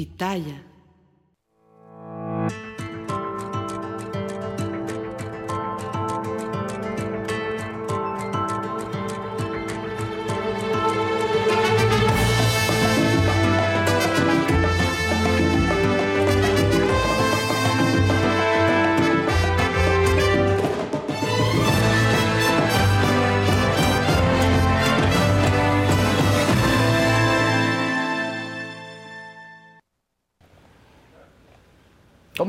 Pitaya.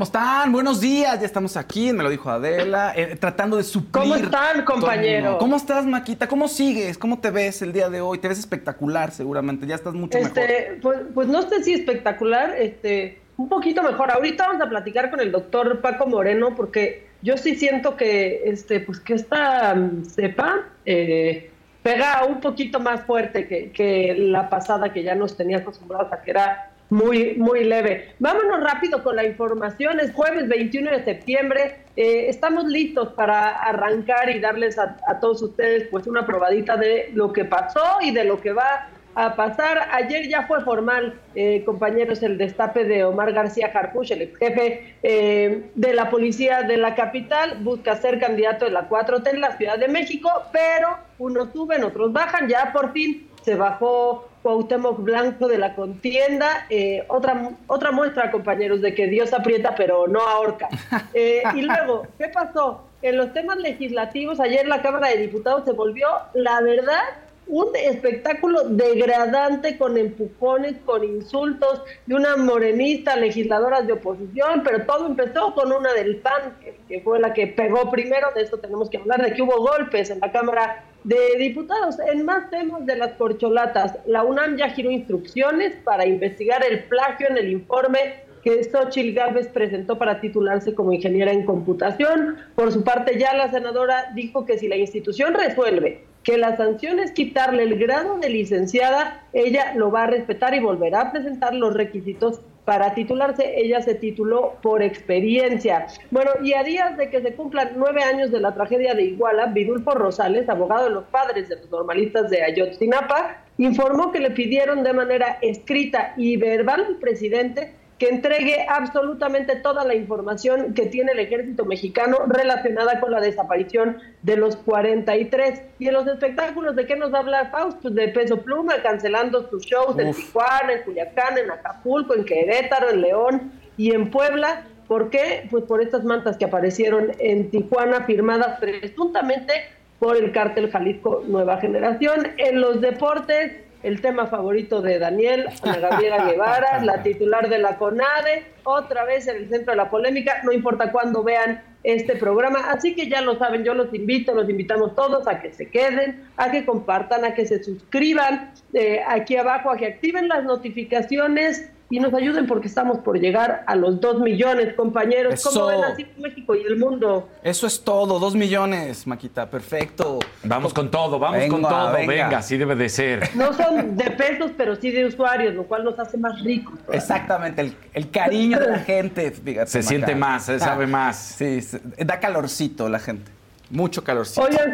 ¿Cómo están? Buenos días, ya estamos aquí, me lo dijo Adela, eh, tratando de suplir. ¿Cómo están, compañero? ¿Cómo estás, Maquita? ¿Cómo sigues? ¿Cómo te ves el día de hoy? Te ves espectacular, seguramente, ya estás mucho este, mejor. Pues, pues no sé si espectacular, este, un poquito mejor. Ahorita vamos a platicar con el doctor Paco Moreno, porque yo sí siento que, este, pues que esta mm, cepa eh, pega un poquito más fuerte que, que la pasada que ya nos tenía acostumbrados a que era muy, muy leve. Vámonos rápido con la información. Es jueves 21 de septiembre. Eh, estamos listos para arrancar y darles a, todos ustedes pues una probadita de lo que pasó y de lo que va a pasar. Ayer ya fue formal, eh, compañeros, el destape de Omar García Harpuch, el ex jefe eh, de la policía de la capital. Busca ser candidato de la 4T en la Ciudad de México, pero unos suben, otros bajan. Ya por fin se bajó Cuauhtémoc Blanco de la contienda. Eh, otra, otra muestra, compañeros, de que Dios aprieta pero no ahorca. Eh, y luego, ¿qué pasó? En los temas legislativos, ayer la Cámara de Diputados se volvió, la verdad, un espectáculo degradante con empujones, con insultos de una morenista legisladora de oposición, pero todo empezó con una del PAN, que, fue la que pegó primero, de esto tenemos que hablar, de que hubo golpes en la Cámara de Diputados. En más temas de las corcholatas, la UNAM ya giró instrucciones para investigar el plagio en el informe que Xochitl Gálvez presentó para titularse como ingeniera en computación. Por su parte, ya la senadora dijo que si la institución resuelve que la sanción es quitarle el grado de licenciada, ella lo va a respetar y volverá a presentar los requisitos para titularse. Ella se tituló por experiencia. Bueno, y a días de que se cumplan nueve años de la tragedia de Iguala, Vidulfo Rosales, abogado de los padres de los normalistas de Ayotzinapa, informó que le pidieron de manera escrita y verbal al presidente que entregue absolutamente toda la información que tiene el ejército mexicano relacionada con la desaparición de los 43. Y en los espectáculos, ¿de qué nos habla Faust? Pues de Peso Pluma, cancelando sus shows en Tijuana, en Culiacán, en Acapulco, en Querétaro, en León y en Puebla. ¿Por qué? Pues por estas mantas que aparecieron en Tijuana, firmadas presuntamente por el cártel Jalisco Nueva Generación. En los deportes, el tema favorito de Daniel, Ana Gabriela Guevara, la titular de la CONADE, otra vez en el centro de la polémica, no importa cuándo vean este programa, así que ya lo saben, yo los invito, los invitamos todos a que se queden, a que compartan, a que se suscriban eh, aquí abajo, a que activen las notificaciones y nos ayuden porque estamos por llegar a los dos millones, compañeros. ¿Cómo ven así México y el mundo? Eso es todo, dos millones, Maquita, perfecto. Vamos con todo, vamos con todo, venga. así debe de ser. No son de pesos, pero sí de usuarios, lo cual nos hace más ricos. Exactamente, el, cariño de la gente, Se siente más, se sabe más. Sí, da calorcito la gente, mucho calorcito. Oigan,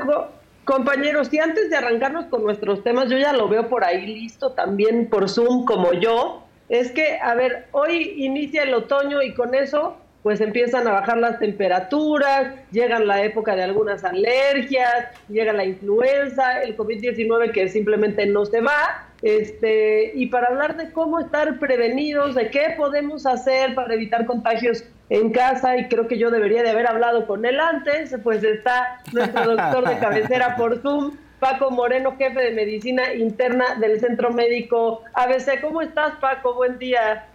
compañeros, y antes de arrancarnos con nuestros temas, yo ya lo veo por ahí listo también por Zoom como yo es que, a ver, hoy inicia el otoño y con eso pues empiezan a bajar las temperaturas, llega la época de algunas alergias, llega la influenza, el COVID-19 que simplemente no se va, este, y para hablar de cómo estar prevenidos, de qué podemos hacer para evitar contagios en casa, y creo que yo debería de haber hablado con él antes, pues está nuestro doctor de cabecera por Zoom, Paco Moreno, jefe de medicina interna del Centro Médico ABC. ¿Cómo estás, Paco? Buen día.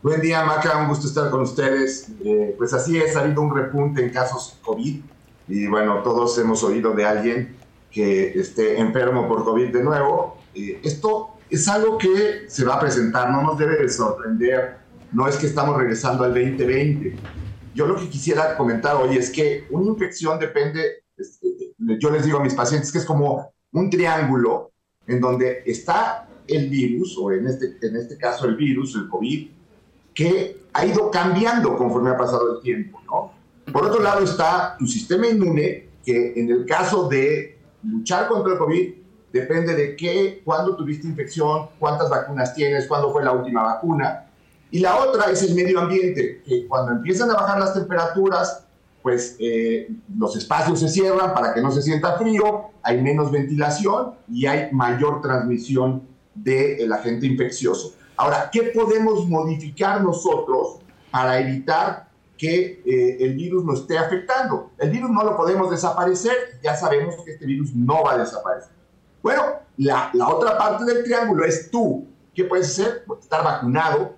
Buen día, Maca, un gusto estar con ustedes. Eh, pues así es, ha habido un repunte en casos COVID y bueno, todos hemos oído de alguien que esté enfermo por COVID de nuevo. Eh, esto es algo que se va a presentar, no nos debe de sorprender, no es que estamos regresando al 2020. Yo lo que quisiera comentar hoy es que una infección depende este, yo les digo a mis pacientes que es como un triángulo en donde está el virus, o en este, en este caso el virus, el COVID, que ha ido cambiando conforme ha pasado el tiempo, ¿no? Por otro lado está tu sistema inmune, que en el caso de luchar contra el COVID, depende de qué, cuándo tuviste infección, cuántas vacunas tienes, cuándo fue la última vacuna. Y la otra es el medio ambiente, que cuando empiezan a bajar las temperaturas, pues eh, los espacios se cierran para que no se sienta frío, hay menos ventilación y hay mayor transmisión del agente infeccioso. Ahora, ¿qué podemos modificar nosotros para evitar que eh, el virus nos esté afectando? El virus no lo podemos desaparecer, ya sabemos que este virus no va a desaparecer. Bueno, la, la otra parte del triángulo es tú. ¿Qué puedes hacer? Pues estar vacunado.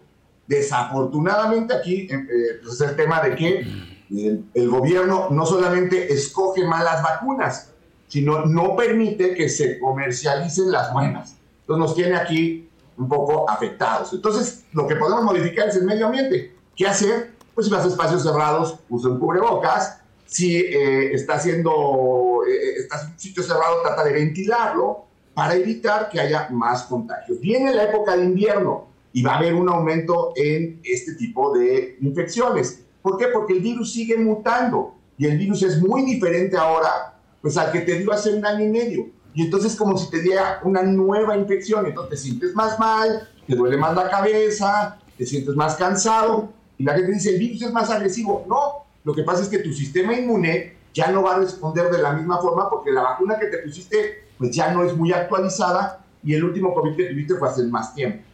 Desafortunadamente aquí eh, pues es el tema de que el, gobierno no solamente escoge malas vacunas, sino no permite que se comercialicen las buenas. Entonces nos tiene aquí un poco afectados. Entonces, lo que podemos modificar es el medio ambiente. ¿Qué hacer? Pues si los espacios cerrados, usen cubrebocas. Si eh, está haciendo, eh, está en un sitio cerrado, trata de ventilarlo para evitar que haya más contagios. Viene la época de invierno y va a haber un aumento en este tipo de infecciones. ¿Por qué? Porque el virus sigue mutando y el virus es muy diferente ahora pues al que te dio hace un año y medio. Y entonces como si te diera una nueva infección, entonces te sientes más mal, te duele más la cabeza, te sientes más cansado y la gente dice, el virus es más agresivo. No, lo que pasa es que tu sistema inmune ya no va a responder de la misma forma porque la vacuna que te pusiste pues ya no es muy actualizada y el último COVID que tuviste fue hace más tiempo.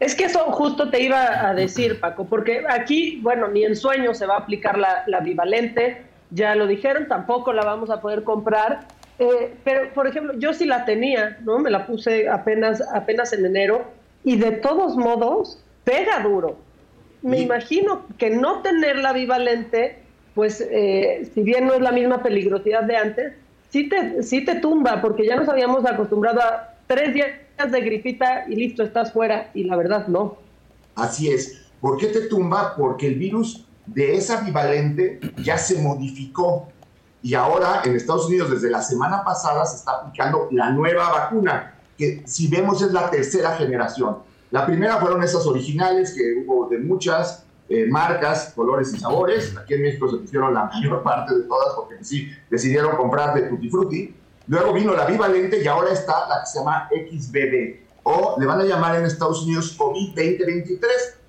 Es que eso justo te iba a decir, Paco, porque aquí, bueno, ni en sueño se va a aplicar la, la bivalente, ya lo dijeron, tampoco la vamos a poder comprar. Eh, pero, por ejemplo, yo sí la tenía, ¿no? Me la puse apenas, apenas en enero y de todos modos pega duro. Me imagino que no tener la bivalente, pues eh, si bien no es la misma peligrosidad de antes, sí te, sí te tumba, porque ya nos habíamos acostumbrado a tres días de gripita y listo, estás fuera. Y la verdad, no. Así es. ¿Por qué te tumba? Porque el virus de esa bivalente ya se modificó. Y ahora en Estados Unidos, desde la semana pasada, se está aplicando la nueva vacuna, que si vemos es la tercera generación. La primera fueron esas originales, que hubo de muchas eh, marcas, colores y sabores. Aquí en México se pusieron la mayor parte de todas, porque sí decidieron comprar de Tutti Frutti. Luego vino la bivalente y ahora está la que se llama XBB o le van a llamar en Estados Unidos COVID-2023,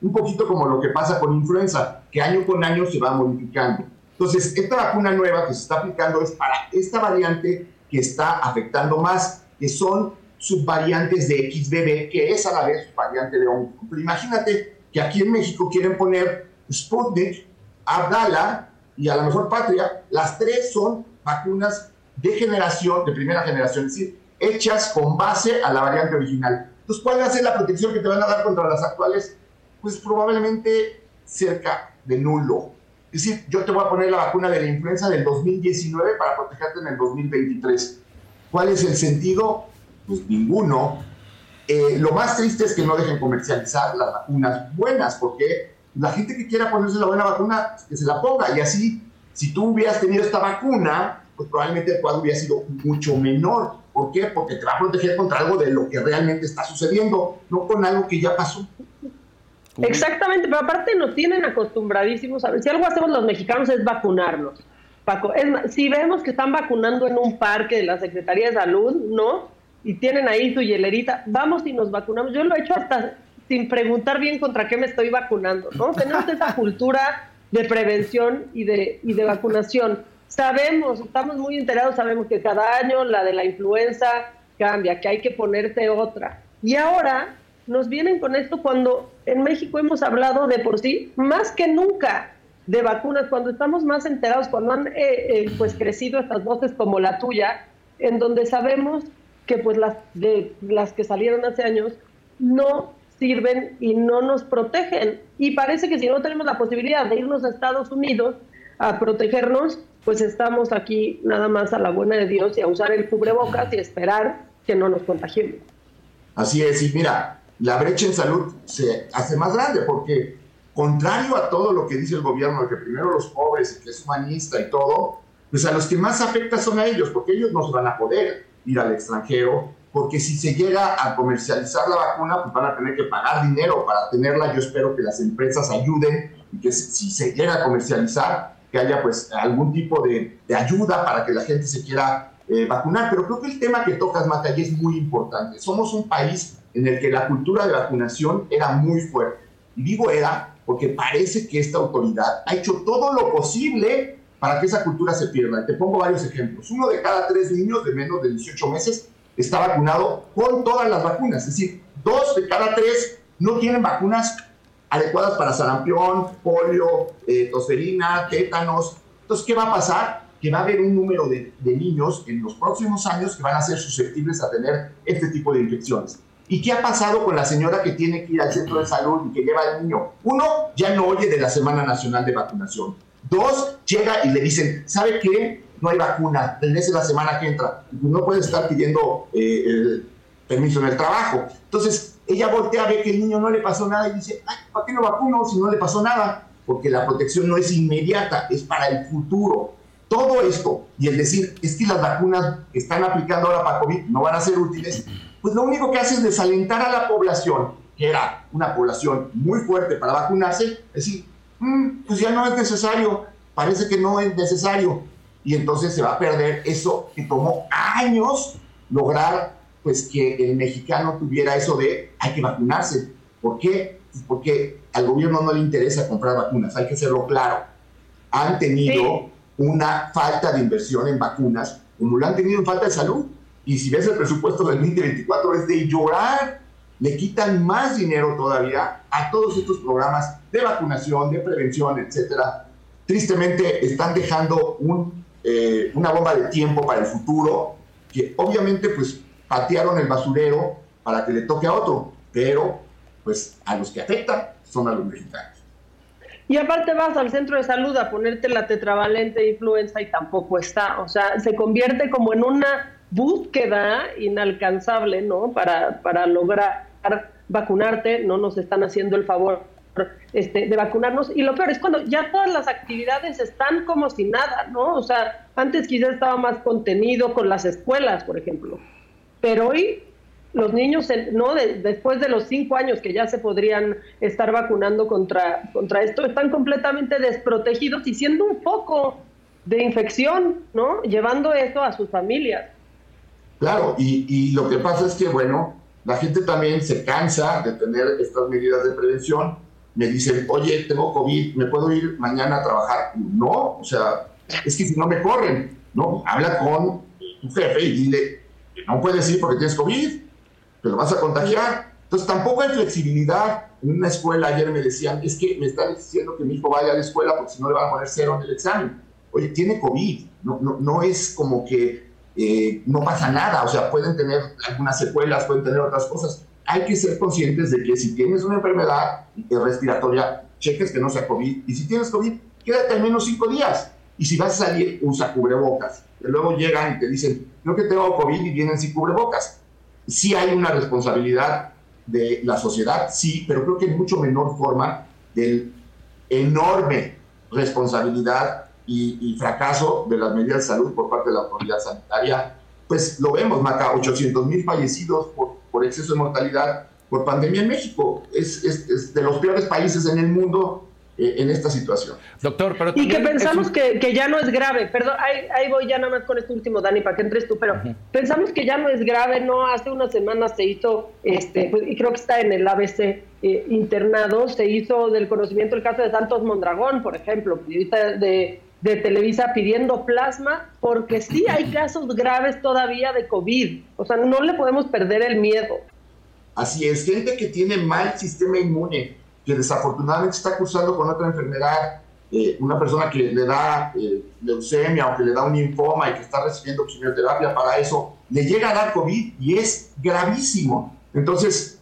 un poquito como lo que pasa con influenza, que año con año se va modificando. Entonces, esta vacuna nueva que se está aplicando es para esta variante que está afectando más, que son subvariantes de XBB, que es a la vez variante de Omicron. Pero imagínate que aquí en México quieren poner Sputnik, Abdala y a lo mejor Patria, las tres son vacunas de generación, de primera generación, es decir, hechas con base a la variante original. Entonces, ¿cuál va a ser la protección que te van a dar contra las actuales? Pues probablemente cerca de nulo. Es decir, yo te voy a poner la vacuna de la influenza del 2019 para protegerte en el 2023. ¿Cuál es el sentido? Pues ninguno. Eh, lo más triste es que no dejen comercializar las vacunas buenas, porque la gente que quiera ponerse la buena vacuna, que se la ponga. Y así, si tú hubieras tenido esta vacuna, pues probablemente el cuadro hubiera sido mucho menor. ¿Por qué? Porque te va a proteger contra algo de lo que realmente está sucediendo, no con algo que ya pasó. Exactamente, pero aparte nos tienen acostumbradísimos a ver, si algo hacemos los mexicanos es vacunarnos. Paco, es, si vemos que están vacunando en un parque de la Secretaría de Salud, ¿no? Y tienen ahí su hielerita, vamos y nos vacunamos. Yo lo he hecho hasta sin preguntar bien contra qué me estoy vacunando, ¿no? Tenemos esa cultura de prevención y de, y de vacunación. Sabemos, estamos muy enterados, sabemos que cada año la de la influenza cambia, que hay que ponerse otra. Y ahora nos vienen con esto cuando en México hemos hablado de por sí, más que nunca, de vacunas, cuando estamos más enterados, cuando han eh, eh, pues crecido estas voces como la tuya, en donde sabemos que pues las, de, las que salieron hace años no sirven y no nos protegen. Y parece que si no tenemos la posibilidad de irnos a Estados Unidos a protegernos, pues estamos aquí nada más a la buena de Dios y a usar el cubrebocas y esperar que no nos contagiemos. Así es, y mira, la brecha en salud se hace más grande porque, contrario a todo lo que dice el gobierno, que primero los pobres y que es humanista y todo, pues a los que más afecta son a ellos, porque ellos no van a poder ir al extranjero, porque si se llega a comercializar la vacuna, pues van a tener que pagar dinero para tenerla. Yo espero que las empresas ayuden y que si se llega a comercializar, que haya pues algún tipo de, ayuda para que la gente se quiera eh, vacunar. Pero creo que el tema que tocas, Matallé, es muy importante. Somos un país en el que la cultura de vacunación era muy fuerte. Y digo era porque parece que esta autoridad ha hecho todo lo posible para que esa cultura se pierda. Te pongo varios ejemplos. Uno de cada tres niños de menos de 18 meses está vacunado con todas las vacunas. Es decir, dos de cada tres no tienen vacunas adecuadas para sarampión, polio, eh, tosferina, tétanos. Entonces, ¿qué va a pasar? Que va a haber un número de, de, niños en los próximos años que van a ser susceptibles a tener este tipo de infecciones. ¿Y qué ha pasado con la señora que tiene que ir al centro de salud y que lleva al niño? Uno, ya no oye de la Semana Nacional de Vacunación. Dos, llega y le dicen, ¿sabe qué? No hay vacuna, regrese la semana que entra. No puede estar pidiendo eh, el permiso en el trabajo. Entonces, ella voltea, ve que el niño no le pasó nada y dice, Ay, ¿para qué no vacuno si no le pasó nada? Porque la protección no es inmediata, es para el futuro. Todo esto y el decir, es que las vacunas que están aplicando ahora para COVID no van a ser útiles, pues lo único que hace es desalentar a la población, que era una población muy fuerte para vacunarse, decir, mm, pues ya no es necesario, parece que no es necesario. Y entonces se va a perder eso que tomó años lograr pues que el mexicano tuviera eso de hay que vacunarse. ¿Por qué? Pues porque al gobierno no le interesa comprar vacunas, hay que hacerlo claro. Han tenido una falta de inversión en vacunas, como lo han tenido en falta de salud. Y si ves el presupuesto del 2024 es de llorar. Le quitan más dinero todavía a todos estos programas de vacunación, de prevención, etcétera. Tristemente están dejando un, eh, una bomba de tiempo para el futuro que obviamente pues patearon el basurero para que le toque a otro, pero pues a los que afectan son a los mexicanos. Y aparte vas al centro de salud a ponerte la tetravalente influenza y tampoco está, o sea, se convierte como en una búsqueda inalcanzable, ¿no? Para, para lograr vacunarte, no nos están haciendo el favor este, de vacunarnos. Y lo peor es cuando ya todas las actividades están como si nada, ¿no? O sea, antes quizás estaba más contenido con las escuelas, por ejemplo. Pero hoy los niños, no después de los cinco años que ya se podrían estar vacunando contra, contra esto, están completamente desprotegidos y siendo un foco de infección, ¿no? Llevando eso a sus familias. Claro, y, y lo que pasa es que, bueno, la gente también se cansa de tener estas medidas de prevención. Me dicen, oye, tengo COVID, ¿me puedo ir mañana a trabajar? No, o sea, es que si no me corren, ¿no? Habla con tu jefe y dile, no puedes ir porque tienes COVID, te lo vas a contagiar. Entonces tampoco hay flexibilidad. En una escuela ayer me decían, es que me están diciendo que mi hijo vaya a la escuela porque si no le van a poner cero en el examen. Oye, tiene COVID, no, es como que eh, no pasa nada, o sea, pueden tener algunas secuelas, pueden tener otras cosas. Hay que ser conscientes de que si tienes una enfermedad respiratoria, cheques que no sea COVID. Y si tienes COVID, quédate al menos cinco días. Y si vas a salir, usa cubrebocas. Luego llegan y te dicen, creo que tengo COVID y vienen sin cubrebocas. Sí hay una responsabilidad de la sociedad, sí, pero creo que en mucho menor forma del enorme responsabilidad y, fracaso de las medidas de salud por parte de la autoridad sanitaria. Pues lo vemos, Maca, 800 mil fallecidos por, exceso de mortalidad por pandemia en México. Es, de los peores países en el mundo en esta situación. Doctor, pero Y que pensamos que, que, ya no es grave, perdón, ahí, ahí, voy ya nada más con este último, Dani, para que entres tú, pero pensamos que ya no es grave, ¿no? Hace unas semanas se hizo, este, pues, y creo que está en el ABC eh, internado, se hizo del conocimiento el caso de Santos Mondragón, por ejemplo, periodista de, de Televisa pidiendo plasma, porque sí hay casos graves todavía de COVID, o sea, no le podemos perder el miedo. Así es, gente que tiene mal sistema inmune, que desafortunadamente está cursando con otra enfermedad, eh, una persona que le da eh, leucemia o que le da un linfoma y que está recibiendo quimioterapia para eso, le llega a dar COVID y es gravísimo. Entonces,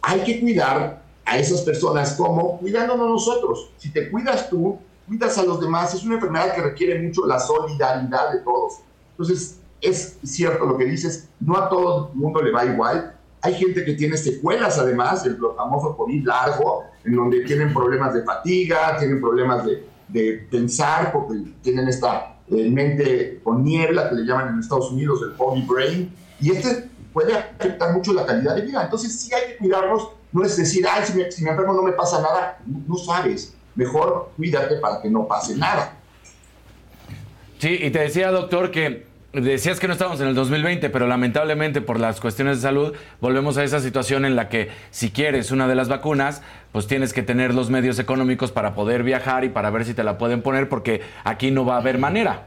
hay que cuidar a esas personas como cuidándonos nosotros. Si te cuidas tú, cuidas a los demás. Es una enfermedad que requiere mucho la solidaridad de todos. Entonces, es cierto lo que dices, no a todo el mundo le va igual, hay gente que tiene secuelas además, el famoso COVID largo, en donde tienen problemas de fatiga, tienen problemas de, de pensar, porque tienen esta eh, mente con niebla que le llaman en Estados Unidos el foggy brain, y este puede afectar mucho la calidad de vida. Entonces sí hay que cuidarnos, no es decir, ay, si me, si me enfermo no me pasa nada, no, sabes, mejor cuídate para que no pase nada. Sí, y te decía, doctor, que decías que no estábamos en el 2020, pero lamentablemente por las cuestiones de salud volvemos a esa situación en la que si quieres una de las vacunas, pues tienes que tener los medios económicos para poder viajar y para ver si te la pueden poner, porque aquí no va a haber manera.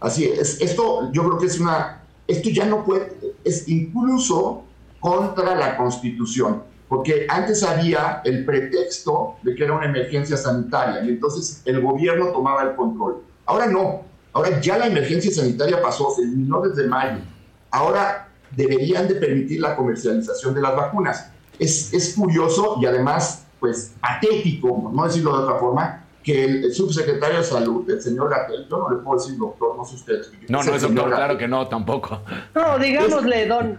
Así es, esto yo creo que es una, esto ya no puede, es incluso contra la Constitución, porque antes había el pretexto de que era una emergencia sanitaria y entonces el gobierno tomaba el control. Ahora no, ahora ya la emergencia sanitaria pasó, se eliminó desde mayo. Ahora deberían de permitir la comercialización de las vacunas. Es, es curioso y además, pues, patético, no decirlo de otra forma, que el, subsecretario de Salud, el señor Gatel, yo no le puedo decir doctor, no sé ustedes. No, no es doctor, claro que no, tampoco. No, digámosle don.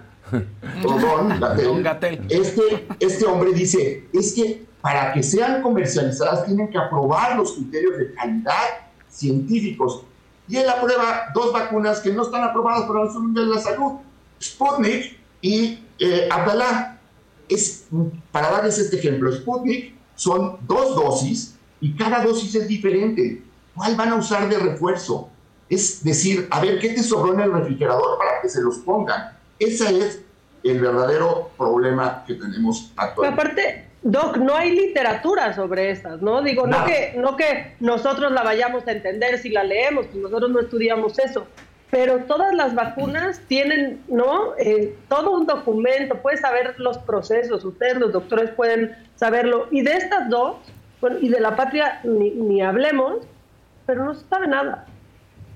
Don Gatel. Don Gatel. Este, este hombre dice, es que para que sean comercializadas tienen que aprobar los criterios de calidad científicos. Y él aprueba dos vacunas que no están aprobadas por la Organización Mundial de la Salud, Sputnik y eh, Abdalá. Es, para darles este ejemplo, Sputnik son dos dosis y cada dosis es diferente. ¿Cuál van a usar de refuerzo? Es decir, a ver, ¿qué te sobró en el refrigerador para que se los pongan? Ese es el verdadero problema que tenemos actualmente. Aparte, Doc, no hay literatura sobre estas, ¿no? Digo, no que, no que nosotros la vayamos a entender si la leemos, pues nosotros no estudiamos eso, pero todas las vacunas tienen, ¿no? Eh, todo un documento, puedes saber los procesos, ustedes los doctores pueden saberlo, y de estas dos, bueno, y de la patria ni, hablemos, pero no se sabe nada.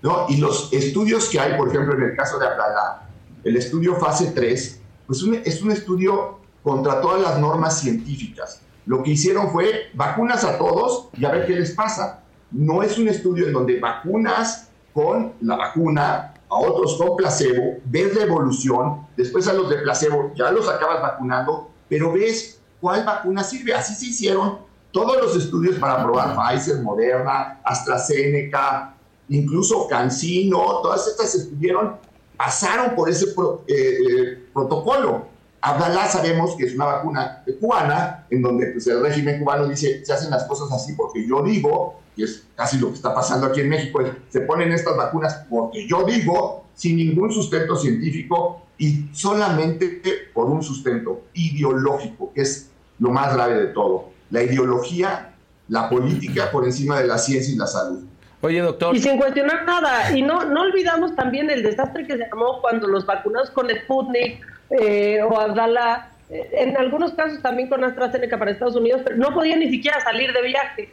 No, y los estudios que hay, por ejemplo, en el caso de Abdalá, el estudio fase 3, pues es un estudio contra todas las normas científicas. Lo que hicieron fue vacunas a todos y a ver qué les pasa. No es un estudio en donde vacunas con la vacuna, a otros con placebo, ves la evolución, después a los de placebo ya los acabas vacunando, pero ves cuál vacuna sirve. Así se hicieron todos los estudios para probar Pfizer, Moderna, AstraZeneca, incluso CanSino, todas estas estuvieron, pasaron por ese eh, eh, protocolo. Abdalá sabemos que es una vacuna cubana, en donde pues, el régimen cubano dice, se hacen las cosas así porque yo digo, y es casi lo que está pasando aquí en México, se ponen estas vacunas porque yo digo, sin ningún sustento científico y solamente por un sustento ideológico, que es lo más grave de todo la ideología, la política por encima de la ciencia y la salud. Oye, doctor. Y sin cuestionar nada. Y no, no olvidamos también el desastre que se armó cuando los vacunados con Sputnik eh, o Abdala, eh, en algunos casos también con AstraZeneca para Estados Unidos, pero no podían ni siquiera salir de viaje.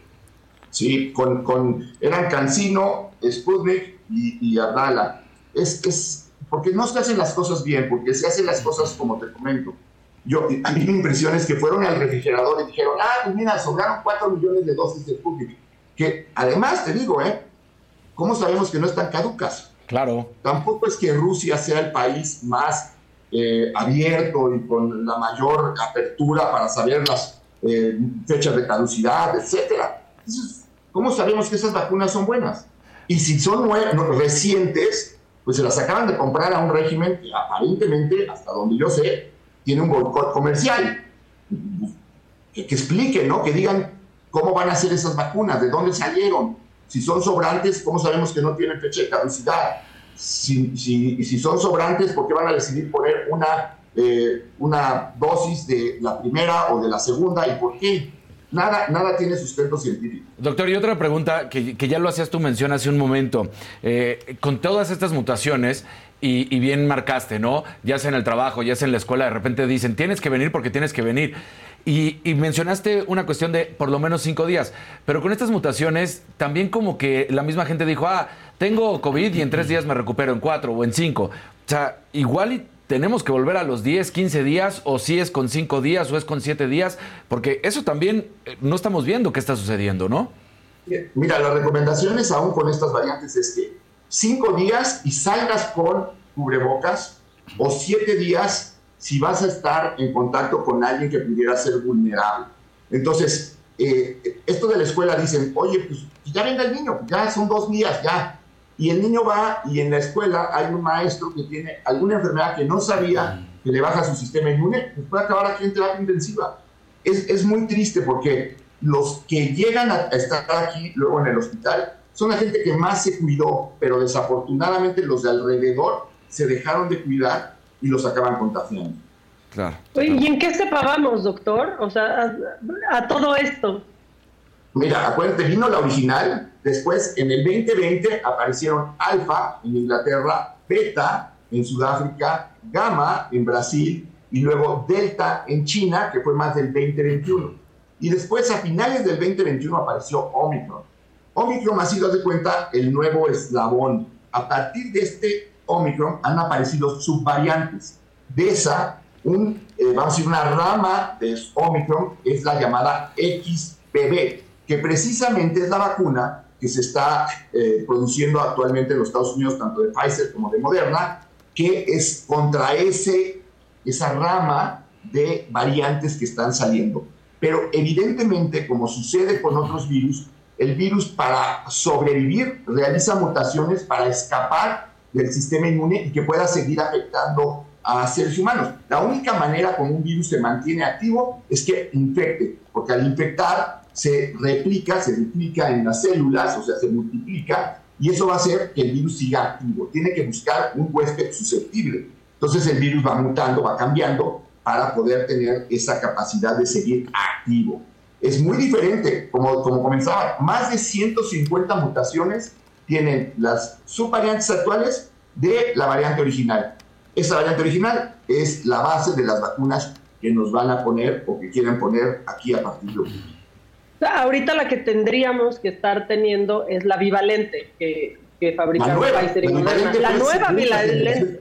Sí, con, con eran Cancino, Sputnik y, y Abdala. Es, es porque no se hacen las cosas bien, porque se hacen las cosas como te comento yo, a mí mi impresión es que fueron al refrigerador y dijeron, ah, pues mira, sobraron 4 millones de dosis de Sputnik. Que además, te digo, ¿eh? ¿Cómo sabemos que no están caducas? Claro. Tampoco es que Rusia sea el país más eh, abierto y con la mayor apertura para saber las eh, fechas de caducidad, etcétera. ¿Cómo sabemos que esas vacunas son buenas? Y si son recientes, pues se las acaban de comprar a un régimen que aparentemente, hasta donde yo sé, tiene un boicot comercial. Que, expliquen, ¿no? Que digan cómo van a ser esas vacunas, de dónde salieron. Si son sobrantes, ¿cómo sabemos que no tienen fecha de caducidad? Si, si, si son sobrantes, ¿por qué van a decidir poner una, eh, una dosis de la primera o de la segunda? ¿Y por qué? Nada, nada tiene sustento científico. Doctor, y otra pregunta que, que ya lo hacías tú mención hace un momento. Eh, con todas estas mutaciones, y, bien marcaste, ¿no? Ya sea en el trabajo, ya sea en la escuela, de repente dicen, tienes que venir porque tienes que venir. Y, mencionaste una cuestión de por lo menos cinco días, pero con estas mutaciones también como que la misma gente dijo, ah, tengo COVID y en tres días me recupero en cuatro o en cinco. O sea, igual tenemos que volver a los 10, 15 días, o si es con cinco días o es con siete días, porque eso también eh, no estamos viendo qué está sucediendo, ¿no? Mira, las recomendaciones aún con estas variantes es que cinco días y salgas con cubrebocas o siete días si vas a estar en contacto con alguien que pudiera ser vulnerable. Entonces, eh, esto de la escuela dicen, oye, pues ya venga el niño, ya son dos días, ya. Y el niño va y en la escuela hay un maestro que tiene alguna enfermedad que no sabía que le baja su sistema inmune, pues puede acabar aquí en terapia intensiva. Es, es muy triste porque los que llegan a estar aquí luego en el hospital son la gente que más se cuidó, pero desafortunadamente los de alrededor se dejaron de cuidar y los acaban contagiando. Claro. ¿Y en qué se pagamos, doctor? O sea, a, todo esto. Mira, acuérdate, vino la original, después en el 2020 aparecieron alfa en Inglaterra, beta en Sudáfrica, gamma en Brasil y luego delta en China, que fue más del 2021. Y después a finales del 2021 apareció Omicron. Omicron ha sido, de cuenta, el nuevo eslabón. A partir de este Omicron han aparecido subvariantes. De esa, eh, vamos a decir, una rama de Omicron es la llamada XBB, que precisamente es la vacuna que se está eh, produciendo actualmente en los Estados Unidos, tanto de Pfizer como de Moderna, que es contra ese, esa rama de variantes que están saliendo. Pero evidentemente, como sucede con otros virus, el virus para sobrevivir realiza mutaciones para escapar del sistema inmune y que pueda seguir afectando a seres humanos. La única manera como un virus se mantiene activo es que infecte, porque al infectar se replica, se replica en las células, o sea, se multiplica, y eso va a hacer que el virus siga activo. Tiene que buscar un huésped susceptible. Entonces el virus va mutando, va cambiando para poder tener esa capacidad de seguir activo. Es muy diferente, como, como comenzaba, más de 150 mutaciones tienen las subvariantes actuales de la variante original. Esa variante original es la base de las vacunas que nos van a poner o que quieren poner aquí a partir de hoy. Ahorita la que tendríamos que estar teniendo es la bivalente que, que fabricaron Pfizer y Moderna. La nueva bivalente.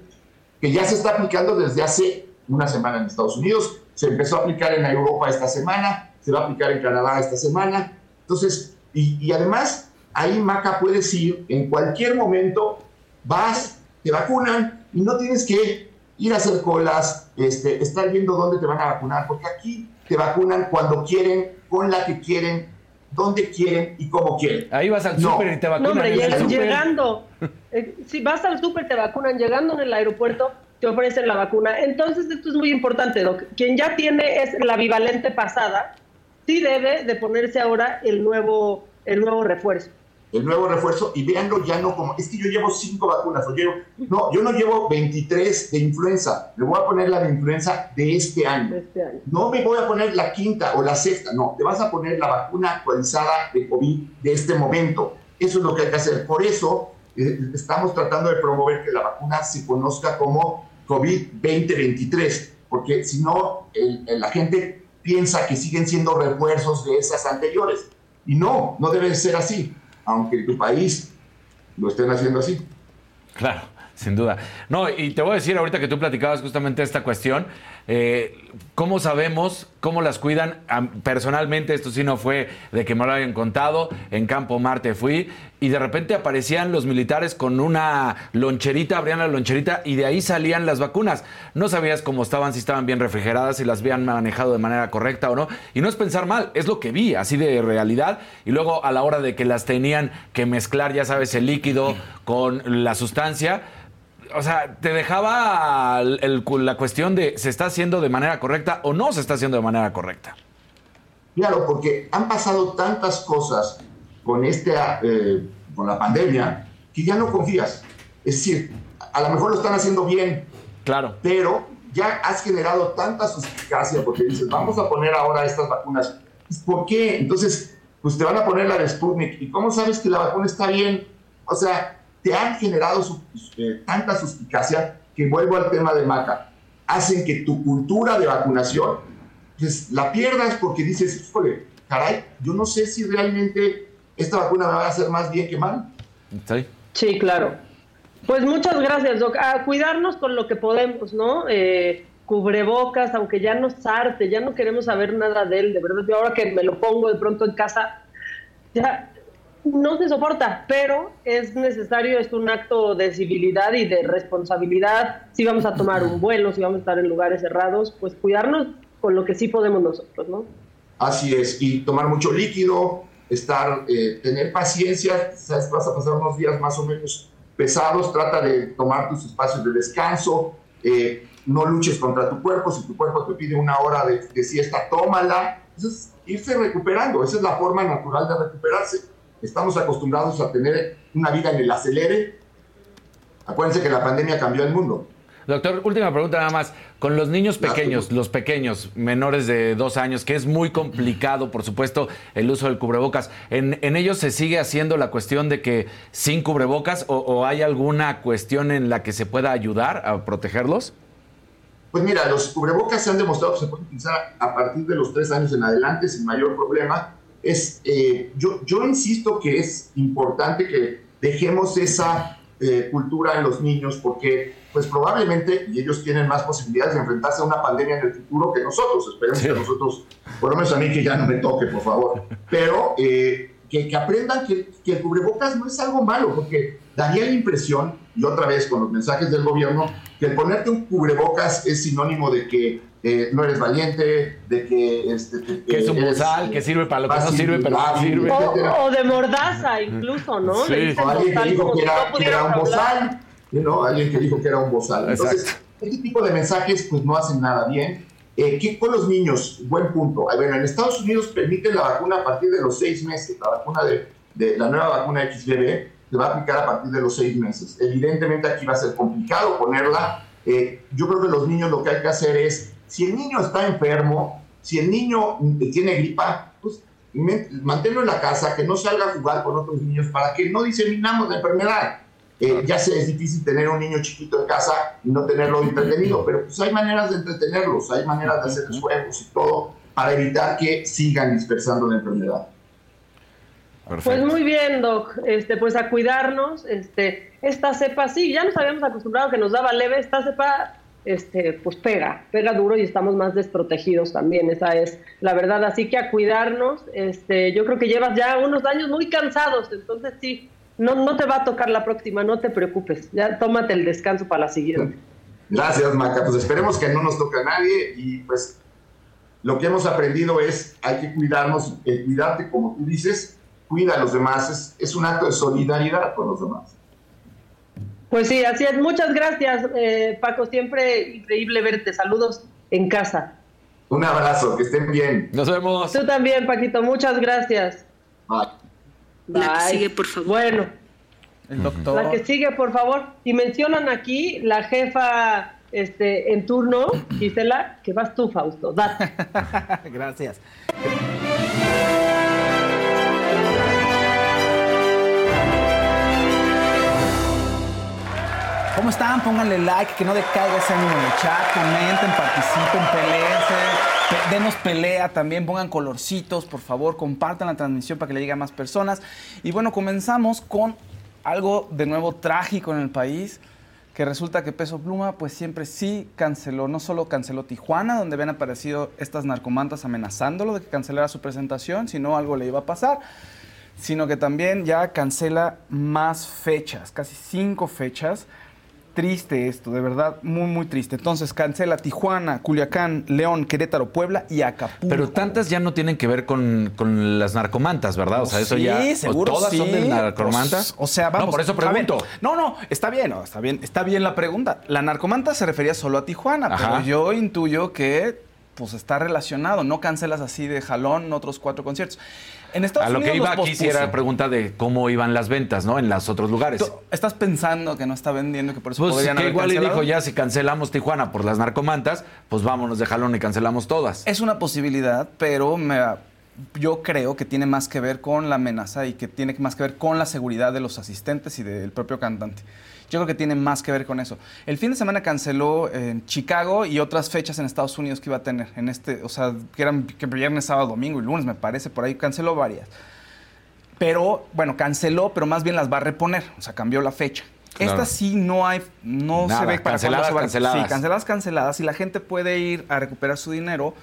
Que ya se está aplicando desde hace una semana en Estados Unidos, se empezó a aplicar en Europa esta semana, se va a aplicar en Canadá esta semana. Entonces, y, y además ahí Maca puedes ir en cualquier momento, vas, te vacunan y no tienes que ir a hacer colas, este, estar viendo dónde te van a vacunar, porque aquí te vacunan cuando quieren, con la que quieren, dónde quieren y cómo quieren. Ahí vas al súper y te vacunan. No, hombre, llegando, eh, si vas al súper te vacunan, llegando en el aeropuerto te ofrecen la vacuna. Entonces esto es muy importante, Doc. Quien ya tiene es la bivalente pasada, sí debe de ponerse ahora el nuevo, el nuevo refuerzo el nuevo refuerzo y véanlo ya no como, es que yo llevo cinco vacunas, o llevo, no, yo no llevo 23 de influenza, me voy a poner la de influenza de este año. este año. No me voy a poner la quinta o la sexta, no, te vas a poner la vacuna actualizada de COVID de este momento. Eso es lo que hay que hacer. Por eso eh, estamos tratando de promover que la vacuna se conozca como COVID 2023, porque si no, la gente piensa que siguen siendo refuerzos de esas anteriores. Y no, no debe ser así aunque en tu país lo estén haciendo así. Claro, sin duda. No, y te voy a decir ahorita que tú platicabas justamente esta cuestión, eh, ¿Cómo sabemos cómo las cuidan? Personalmente, esto sí no fue de que me lo hayan contado. En Campo Marte fui y de repente aparecían los militares con una loncherita, abrían la loncherita y de ahí salían las vacunas. No sabías cómo estaban, si estaban bien refrigeradas, si las habían manejado de manera correcta o no. Y no es pensar mal, es lo que vi, así de realidad. Y luego a la hora de que las tenían que mezclar, ya sabes, el líquido con la sustancia o sea, te dejaba la cuestión de se está haciendo de manera correcta o no se está haciendo de manera correcta. Claro, porque han pasado tantas cosas con, este, eh, con la pandemia que ya no confías. Es decir, a lo mejor lo están haciendo bien, claro. pero ya has generado tanta suspicacia porque dices, vamos a poner ahora estas vacunas. ¿Por qué? Entonces, pues te van a poner la de Sputnik. ¿Y cómo sabes que la vacuna está bien? O sea, te han generado eh, tanta suspicacia que vuelvo al tema de Maca. Hacen que tu cultura de vacunación pues, la pierdas porque dices, híjole, caray, yo no sé si realmente esta vacuna me va a hacer más bien que mal. Sí, sí claro. Pues muchas gracias, Doc. A cuidarnos con lo que podemos, ¿no? Eh, cubrebocas, aunque ya nos arte, ya no queremos saber nada de él, de verdad. Yo ahora que me lo pongo de pronto en casa, ya no se soporta, pero es necesario, es un acto de civilidad y de responsabilidad. Si vamos a tomar un vuelo, si vamos a estar en lugares cerrados, pues cuidarnos con lo que sí podemos nosotros, ¿no? Así es, y tomar mucho líquido, estar, eh, tener paciencia, sabes, vas a pasar unos días más o menos pesados, trata de tomar tus espacios de descanso, eh, no luches contra tu cuerpo, si tu cuerpo te pide una hora de, de siesta, tómala, eso es irse recuperando, esa es la forma natural de recuperarse estamos acostumbrados a tener una vida en el acelere. Acuérdense que la pandemia cambió el mundo. Doctor, última pregunta nada más. Con los niños pequeños, los pequeños, menores de dos años, que es muy complicado, por supuesto, el uso del cubrebocas, ¿en, ellos se sigue haciendo la cuestión de que sin cubrebocas o, hay alguna cuestión en la que se pueda ayudar a protegerlos? Pues mira, los cubrebocas se han demostrado que se pueden utilizar a partir de los tres años en adelante sin mayor problema. Es, eh, yo, yo insisto que es importante que dejemos esa eh, cultura en los niños porque pues probablemente, y ellos tienen más posibilidades de enfrentarse a una pandemia en el futuro que nosotros. Esperemos que nosotros, por lo menos a mí que ya no me toque, por favor. Pero eh, que, que, aprendan que, que, el cubrebocas no es algo malo, porque daría la impresión, y otra vez con los mensajes del gobierno, que el ponerte un cubrebocas es sinónimo de que eh, no eres valiente, de que... Este, que es un bozal, que sirve para lo que no sirve, pero no sirve. O, de mordaza incluso, ¿no? Sí. O alguien que dijo que era, que era un bozal ¿no? Alguien que dijo que era un bozal. Entonces, este tipo de mensajes pues no hacen nada bien. Eh, ¿Qué con los niños? Buen punto. Bueno, en Estados Unidos permiten la vacuna a partir de los seis meses. La vacuna de, de la nueva vacuna XBB se va a aplicar a partir de los seis meses. Evidentemente aquí va a ser complicado ponerla. Eh, yo creo que los niños lo que hay que hacer es, si el niño está enfermo, si el niño tiene gripa, pues manténlo en la casa, que no salga a jugar con otros niños para que no diseminamos la enfermedad. Eh, ya sé, es difícil tener un niño chiquito en casa y no tenerlo entretenido, pero pues hay maneras de entretenerlos, hay maneras de hacer juegos y todo para evitar que sigan dispersando la enfermedad. Pues muy bien, Doc. Este, pues a cuidarnos. Este, esta cepa sí, ya nos habíamos acostumbrado que nos daba leve. Esta cepa, este, pues pega, pega duro y estamos más desprotegidos también. Esa es la verdad. Así que a cuidarnos. Este, yo creo que llevas ya unos años muy cansados, entonces sí, no, no te va a tocar la próxima, no te preocupes. Ya tómate el descanso para la siguiente. Gracias, Maca. Pues esperemos que no nos toque a nadie y pues lo que hemos aprendido es hay que cuidarnos, eh, cuidarte como tú dices, cuida a los demás. Es, es, un acto de solidaridad con los demás. Pues sí, así es. Muchas gracias, eh, Paco. Siempre increíble verte. Saludos en casa. Un abrazo, que estén bien. Nos vemos. Tú también, Paquito. Muchas gracias. Bye. La que sigue, por favor. Bueno. El doctor. La que sigue, por favor. Y mencionan aquí la jefa este, en turno, Gisela, que vas tú, Fausto. Gracias. ¿Cómo están? Pónganle like, que no decaiga ese ánimo en el chat, comenten, participen, peleense denos pelea también, pongan colorcitos, por favor, compartan la transmisión para que le llegue a más personas. Y bueno, comenzamos con algo de nuevo trágico en el país, que resulta que Peso Pluma pues siempre sí canceló, no solo canceló Tijuana, donde habían aparecido estas narcomantas amenazándolo de que cancelara su presentación, sino algo le iba a pasar, sino que también ya cancela más fechas, casi cinco fechas triste esto, de verdad, muy, muy triste. Entonces, cancela Tijuana, Culiacán, León, Querétaro, Puebla y Acapulco. Pero tantas ya no tienen que ver con, las narcomantas, ¿verdad? O sea, eso ya. Sí, seguro. ¿Todas son de narcomantas? Pues, o sea, vamos. No, por eso pregunto. No, no, está bien, está bien, está bien la pregunta. La narcomanta se refería solo a Tijuana, pero yo intuyo que pues está relacionado. No cancelas así de jalón otros cuatro conciertos. En Estados a lo que iba aquí sí era pregunta de cómo iban las ventas, ¿no? En los otros lugares. ¿Estás pensando que no está vendiendo, que por eso pues podrían que igual le dijo ya, si cancelamos Tijuana por las narcomantas, pues vámonos de jalón y cancelamos todas. Es una posibilidad, pero me, yo creo que tiene más que ver con la amenaza y que tiene más que ver con la seguridad de los asistentes y del propio cantante. Yo creo que tiene más que ver con eso. El fin de semana canceló en Chicago y otras fechas en Estados Unidos que iba a tener. En este, o sea, que eran que viernes, sábado, domingo y lunes, me parece, por ahí canceló varias. Pero, bueno, canceló, pero más bien las va a reponer. O sea, cambió la fecha. Esta sí no hay, no se ve para canceladas, se canceladas. Sí, canceladas, canceladas. Y la gente puede ir a recuperar su dinero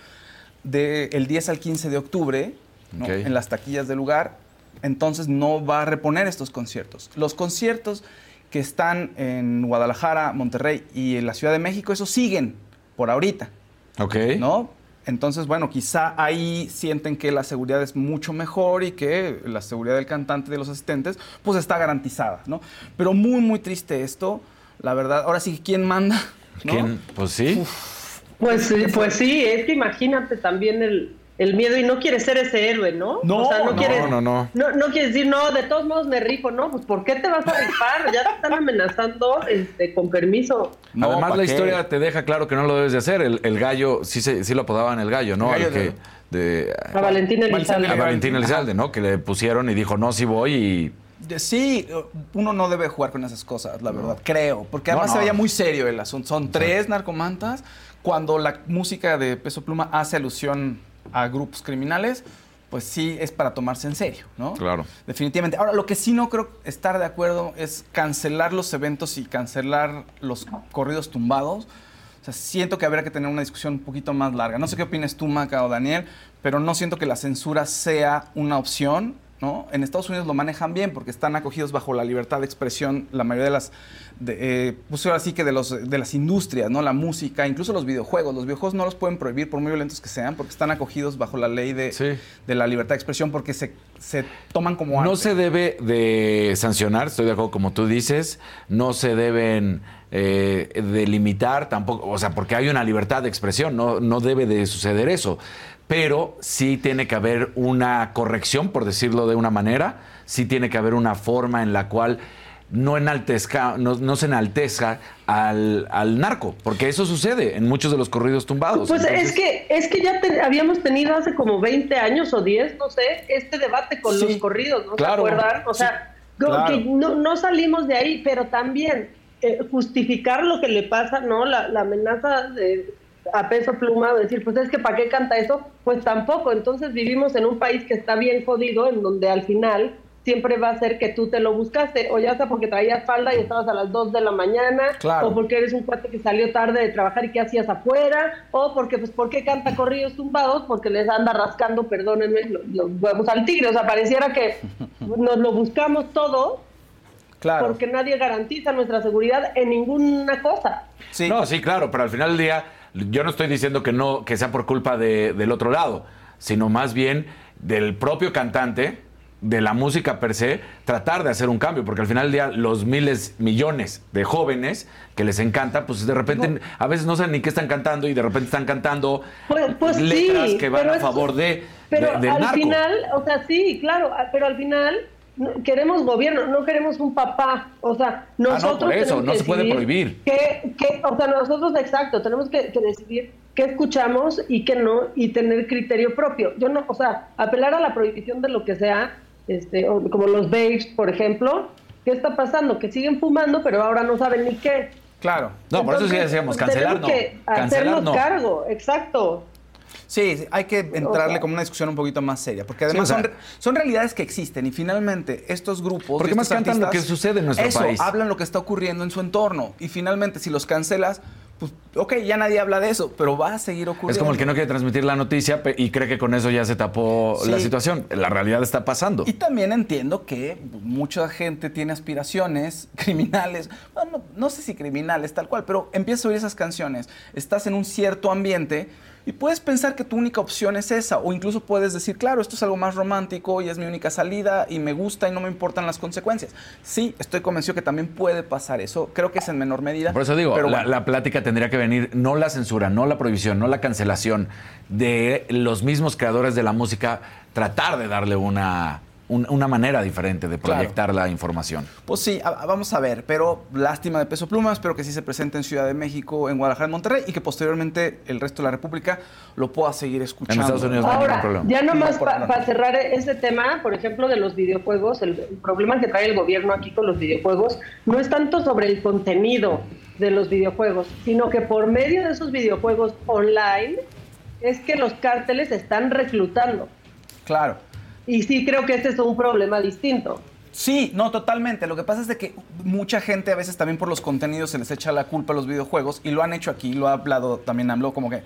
del 10 al 15 de octubre en las taquillas del lugar. Entonces no va a reponer estos conciertos. Los conciertos que están en Guadalajara, Monterrey y en la Ciudad de México, esos siguen por ahorita. Ok. ¿No? Entonces, bueno, quizá ahí sienten que la seguridad es mucho mejor y que la seguridad del cantante y de los asistentes, pues está garantizada, ¿no? Pero muy, muy triste esto, la verdad. Ahora sí, ¿quién manda? ¿Quién? Pues sí. Pues, pues sí, es que imagínate también el, el miedo y no quiere ser ese héroe, ¿no? No, o sea, no, no, quiere, no, no. no. No quiere decir, no, de todos modos me rifo, ¿no? Pues ¿por qué te vas a rifar? Ya te están amenazando este, con permiso. No, Además, ¿pa' la qué? historia te deja claro que no lo debes de hacer. El, el gallo, sí, se- sí lo apodaban el gallo, ¿no? El gallo Al que- de, A Valentín Elizalde. a Valentín Elizalde, ¿no? Que le pusieron y dijo, no, sí voy y... Sí, uno no debe jugar con esas cosas, la verdad, creo. Porque No, además no. se veía muy serio el asunto. Son tres narcomantas. Cuando la música de Peso Pluma hace alusión a grupos criminales, pues sí es para tomarse en serio, ¿no? Claro. Definitivamente. Ahora, lo que sí no creo estar de acuerdo es cancelar los eventos y cancelar los corridos tumbados. O sea, siento que habría que tener una discusión un poquito más larga. No sé qué opinas tú, Maca o Daniel, pero no siento que la censura sea una opción, ¿no? En Estados Unidos lo manejan bien porque están acogidos bajo la libertad de expresión la mayoría de las, de, eh, pues ahora sí que de, los, de las industrias, ¿no? La música, incluso los videojuegos. Los videojuegos no los pueden prohibir por muy violentos que sean porque están acogidos bajo la ley de, Sí. de la libertad de expresión porque se, se toman como No arte. se debe de sancionar, estoy de acuerdo como tú dices, no se deben eh, delimitar tampoco, o sea, porque hay una libertad de expresión, no, no debe de suceder eso, pero sí tiene que haber una corrección, por decirlo de una manera, sí tiene que haber una forma en la cual no, enaltezca, no, no se enaltezca al, al narco, porque eso sucede en muchos de los corridos tumbados. Pues Entonces- es que es que ya te- habíamos tenido hace como 20 años o 10, no sé, este debate con Sí, los corridos, ¿no claro, se acuerdan? O sea, sí, como claro. que no, no salimos de ahí, pero también eh, justificar lo que le pasa, ¿no? La, la amenaza de a peso pluma, decir, pues es que ¿para qué canta eso? Pues tampoco. Entonces vivimos en un país que está bien jodido, en donde al final siempre va a ser que tú te lo buscaste, o ya sea porque traías falda y estabas a las 2 de la mañana, Claro. o porque eres un cuate que salió tarde de trabajar y que hacías afuera, o porque, pues, ¿por qué canta corridos tumbados? Porque les anda rascando, perdónenme, los, los huevos al tigre. O sea, pareciera que nos lo buscamos todo Claro. porque nadie garantiza nuestra seguridad en ninguna cosa. Sí. No, sí, claro, pero al final del día yo no estoy diciendo que no que sea por culpa de- del otro lado, sino más bien del propio cantante, de la música per se, tratar de hacer un cambio, porque al final del día los miles, millones de jóvenes que les encanta, pues de repente a veces no saben ni qué están cantando y de repente están cantando Pues, pues letras sí, que van a favor de, Pero de- del al narco. final, o sea, sí, claro, pero al final queremos gobierno, no queremos un papá. O sea, nosotros. Ah, por eso, tenemos no que se puede prohibir. qué- qué- o sea, nosotros, exacto, tenemos que, que decidir qué escuchamos y qué no, y tener criterio propio. Yo no, o sea, apelar a la prohibición de lo que sea, este, como los babes, por ejemplo. ¿Qué está pasando? Que siguen fumando, pero ahora no saben ni qué. No, por eso sí decíamos, pues, cancelar no. que Cancelar hacernos no. cargo, exacto. Sí, hay que entrarle como una discusión un poquito más seria, porque además Sí, o sea- son, re- son realidades que existen y finalmente estos grupos... Porque más cantan lo que sucede en nuestro eso, país. hablan lo que está ocurriendo en su entorno y finalmente si los cancelas, pues ok, ya nadie habla de eso, pero va a seguir ocurriendo. Es como el que no quiere transmitir la noticia y cree que con eso ya se tapó Sí. la situación. La realidad está pasando. Y también entiendo que mucha gente tiene aspiraciones criminales, bueno, no, no sé si criminales tal cual, pero empiezas a oír esas canciones, estás en un cierto ambiente y puedes pensar que tu única opción es esa, o incluso puedes decir, claro, esto es algo más romántico y es mi única salida y me gusta y no me importan las consecuencias. Sí, estoy convencido que también puede pasar eso, creo que es en menor medida. Por eso digo, pero la, bueno. la plática tendría que venir no la censura, no la prohibición, no la cancelación de los mismos creadores de la música, tratar de darle una, un- una manera diferente de Claro. proyectar la información. Pues sí, a- vamos a ver, pero lástima de Peso Pluma, espero que sí se presente en Ciudad de México, en Guadalajara, en Monterrey y que posteriormente el resto de la República lo pueda seguir escuchando. Estados Unidos no hay ningún Ahora, problema. ya nomás No, para cerrar ese tema, por ejemplo, de los videojuegos, el, el problema que trae el gobierno aquí con los videojuegos no es tanto sobre el contenido de los videojuegos, sino que por medio de esos videojuegos online es que los cárteles están reclutando. Claro. Y sí creo que este es un problema distinto. Sí, no, totalmente. Lo que pasa es de que mucha gente a veces también por los contenidos se les echa la culpa a los videojuegos y lo han hecho aquí, lo ha hablado también AMLO, como que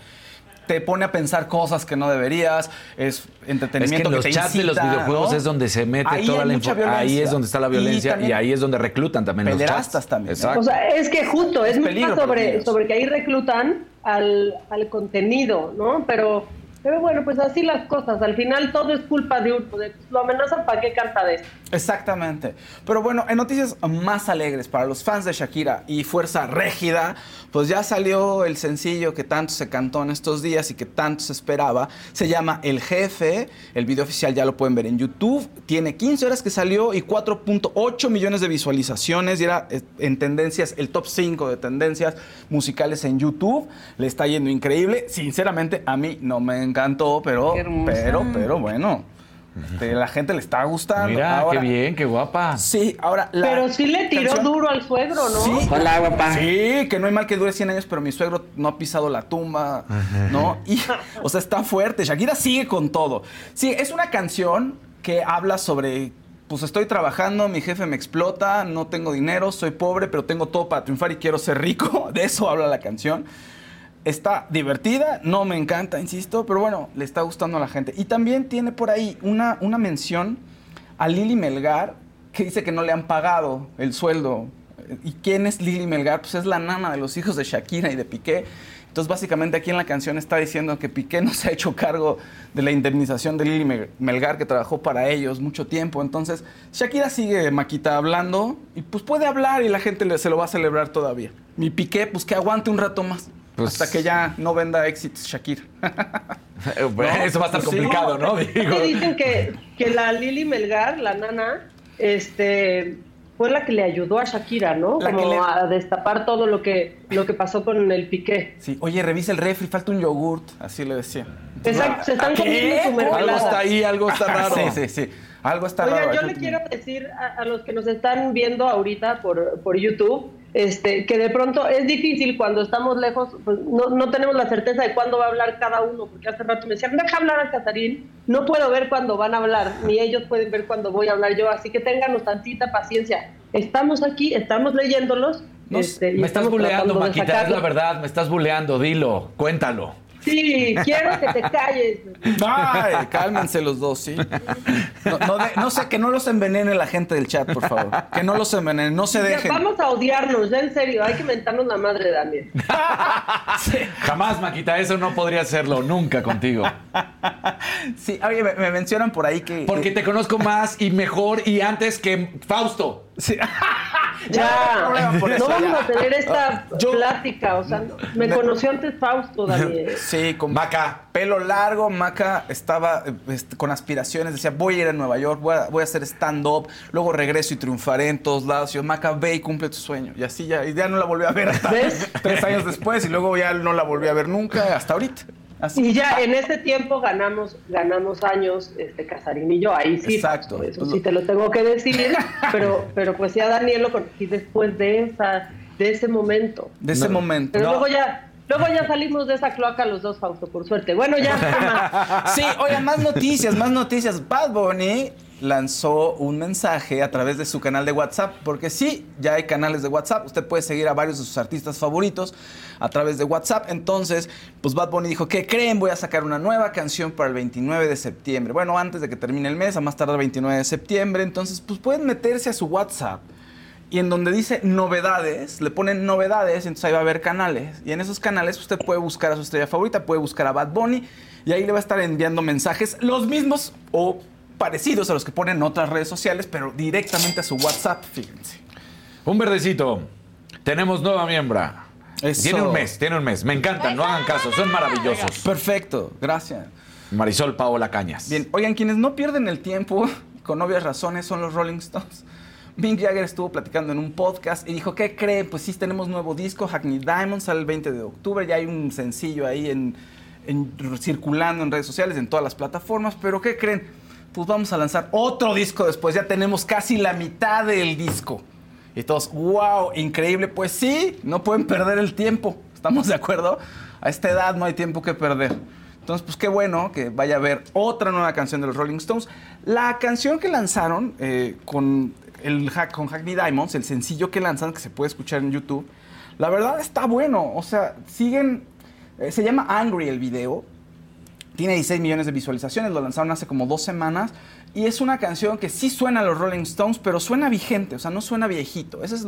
te pone a pensar cosas que no deberías, es Es que entretenimiento en los te chats de los incita, videojuegos ¿no? es donde se mete Ahí toda la mucha info- Ahí es donde está la violencia y, ahí es donde reclutan también los chats. también. Exacto. O sea, es que justo, es, Es más los sobre, sobre que ahí reclutan al, al contenido, ¿no? Pero Pero bueno, pues así las cosas. Al final todo es culpa de uno. De, lo amenazan para qué canta de esto. Exactamente. Pero bueno, en noticias más alegres para los fans de Shakira y Fuerza Régida, pues ya salió el sencillo que tanto se cantó en estos días y que tanto se esperaba. Se llama El Jefe. El video oficial ya lo pueden ver en YouTube. Tiene 15 horas que salió y 4.8 millones de visualizaciones. Y era eh, en tendencias, el top 5 de tendencias musicales en YouTube. Le está yendo increíble. Sinceramente, a mí no me encantó, pero, pero, pero bueno. Este, la gente le está gustando. Mira, qué bien, qué guapa. Sí, ahora. pero sí le tiró duro al suegro, ¿no? Sí. Hola, guapa. Sí, que no hay mal que dure 100 años, pero mi suegro no ha pisado la tumba, ¿no? Y, o sea, está fuerte. Shakira sigue con todo. Sí, es una canción que habla sobre. Pues estoy trabajando, mi jefe me explota, no tengo dinero, soy pobre, pero tengo todo para triunfar y quiero ser rico. De eso habla la canción. Está divertida, no me encanta, insisto, pero bueno, le está gustando a la gente. Y también tiene por ahí una, una mención a Lili Melgar, que dice que no le han pagado el sueldo. ¿Y quién es Lili Melgar? Pues es la nana de los hijos de Shakira y de Piqué. Entonces, básicamente aquí en la canción está diciendo que Piqué no se ha hecho cargo de la indemnización de Lili Melgar, que trabajó para ellos mucho tiempo. Entonces, Shakira sigue, Maquita, hablando y pues puede hablar y la gente se lo va a celebrar todavía. Mi Piqué, pues que aguante un rato más. Pues hasta que ya no venda éxitos Shakira. Eso va a estar complicado, ¿no? Digo. dicen que, que la Lili Melgar, la nana, este fue la que le ayudó a Shakira, ¿no? Como a destapar todo lo que, lo que pasó con el piqué. Sí, oye, revisa el refri, falta un yogurt, así le decía. Exacto, se están comiendo su mermelada. Algo está ahí, algo está raro. sí, sí, sí. Algo está raro. Oiga, yo le quiero decir a, a, los que nos están viendo ahorita por, por YouTube este, que de pronto es difícil cuando estamos lejos, pues no, no, tenemos la certeza de cuándo va a hablar cada uno, porque hace rato me decían, deja hablar a Catarín, no puedo ver cuándo van a hablar, ni ellos pueden ver cuándo voy a hablar yo, así que ténganos tantita paciencia. Estamos aquí, estamos leyéndolos. este, me estás buleando, Maquita, es la verdad, me estás buleando, dilo, cuéntalo. Sí, quiero que te calles. Ay, cálmense los dos, sí. No, sé, que no los envenene la gente del chat, por favor. Que no los envenenen, no se dejen. Vamos a odiarnos, ya en serio. Hay que mentarnos la madre, Daniel. Jamás, Maquita, eso no podría hacerlo nunca contigo. Sí, oye, me, mencionan por ahí que. Porque te conozco más y mejor y antes que Fausto. Sí. ya, no, vamos a tener esta plática. O sea, me conoció antes Fausto, Daniel. Sí, con Maca. Pelo largo, Maca estaba este, con aspiraciones, decía, voy a ir a Nueva York, voy a, hacer stand-up, luego regreso y triunfaré en todos lados. Y yo, Maca, ve y cumple tu sueño. Y así ya, y ya no la volví a ver hasta tres años después y luego ya no la volví a ver nunca hasta ahorita. Y ya en ese tiempo ganamos, ganamos años, este Casarín y yo, ahí sí. Exacto. Eso sí te lo tengo que decir, pero, pero pues ya Daniel lo conocí después de esa, de ese momento. De ese momento. Pero luego ya, Luego ya salimos de esa cloaca los dos, Fausto, por suerte. Bueno, ya. sí, oye, más noticias, más noticias. Bad Bunny lanzó un mensaje a través de su canal de WhatsApp, porque sí, ya hay canales de WhatsApp. Usted puede seguir a varios de sus artistas favoritos a través de WhatsApp. Entonces, pues Bad Bunny dijo, ¿qué creen? Voy a sacar una nueva canción para el 29 de septiembre. Bueno, antes de que termine el mes, a más tardar el 29 de septiembre. Entonces, pues pueden meterse a su WhatsApp y en donde dice novedades, le ponen novedades, entonces ahí va a haber canales. Y en esos canales usted puede buscar a su estrella favorita, puede buscar a Bad Bunny y ahí le va a estar enviando mensajes, los mismos o parecidos a los que ponen en otras redes sociales, pero directamente a su WhatsApp, fíjense. Un verdecito. Tenemos nueva miembra. Tiene un mes, tiene un mes. Me encantan, no hagan caso, son maravillosos. Perfecto, gracias. Marisol Paola Cañas. Bien, oigan, quienes no pierden el tiempo, con obvias razones, son los Rolling Stones. Mick Jagger estuvo platicando en un podcast y dijo, ¿qué creen? Pues sí, tenemos nuevo disco, Hackney Diamond, sale el 20 de octubre, ya hay un sencillo ahí en, circulando en redes sociales, en todas las plataformas, pero ¿qué creen? Pues vamos a lanzar otro disco después, ya tenemos casi la mitad del disco. Y todos, wow, increíble, pues sí, no pueden perder el tiempo, ¿estamos de acuerdo? A esta edad no hay tiempo que perder. Entonces, pues qué bueno que vaya a haber otra nueva canción de los Rolling Stones. La canción que lanzaron eh, con el con Hackney Diamonds, el sencillo que lanzan, que se puede escuchar en YouTube, la verdad está bueno. O sea, siguen. Eh, se llama Angry el video. Tiene 16 millones de visualizaciones, lo lanzaron hace como dos semanas. Y es una canción que sí suena a los Rolling Stones, pero suena vigente, o sea, no suena viejito. Eso es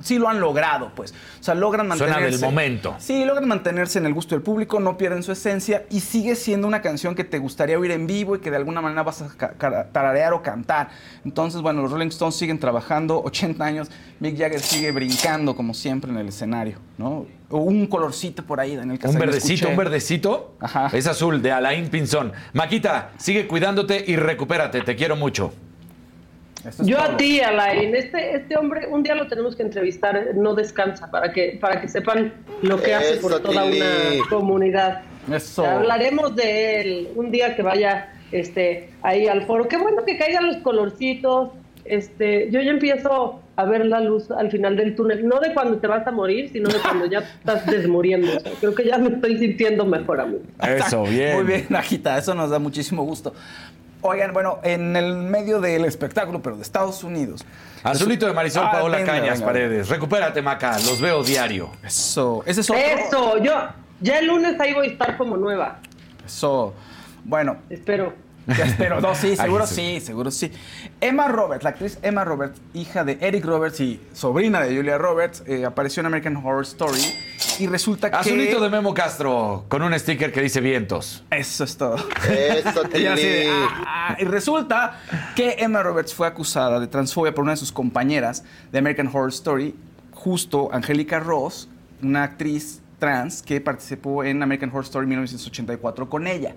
sí lo han logrado, pues. O sea, logran mantenerse. Suena del momento. Sí, logran mantenerse en el gusto del público, no pierden su esencia y sigue siendo una canción que te gustaría oír en vivo y que de alguna manera vas a tararear o cantar. Entonces, bueno, los Rolling Stones siguen trabajando 80 años, Mick Jagger sigue brincando como siempre en el escenario, ¿no? un colorcito por ahí, Daniel Un verdecito, un verdecito. Ajá. Es azul, de Alain Pinzón. Maquita, sigue cuidándote y recupérate. Te quiero mucho. Yo a ti, Alain. Este, este hombre, un día lo tenemos que entrevistar, no descansa, para que, para que sepan lo que hace por toda una comunidad. Eso. Hablaremos de él un día que vaya este, ahí al foro. Qué bueno que caigan los colorcitos. Este, yo ya empiezo a ver la luz al final del túnel, no de cuando te vas a morir, sino de cuando ya estás desmuriendo. creo que ya me estoy sintiendo mejor a mí. Eso, bien. Muy bien, Agita, eso nos da muchísimo gusto. Oigan, bueno, en el medio del espectáculo, pero de Estados Unidos. Azulito de Marisol, ah, Paola Cañas, Paredes. Recupérate, Maca, los veo diario. Eso, ese es Eso, yo ya el lunes ahí voy a estar como nueva. Eso, bueno. Espero. Espero. No, sí, seguro sí, seguro sí. Emma Roberts, la actriz Emma Roberts, hija de Eric Roberts y sobrina de Julia Roberts, eh, apareció en American Horror Story y resulta que... Azulito de Memo Castro con un sticker que dice vientos. Eso es todo. Eso, tiene. Ah, ah", y resulta que Emma Roberts fue acusada de transfobia por una de sus compañeras de American Horror Story, justo Angélica Ross, una actriz trans que participó en American Horror Story 1984 con ella.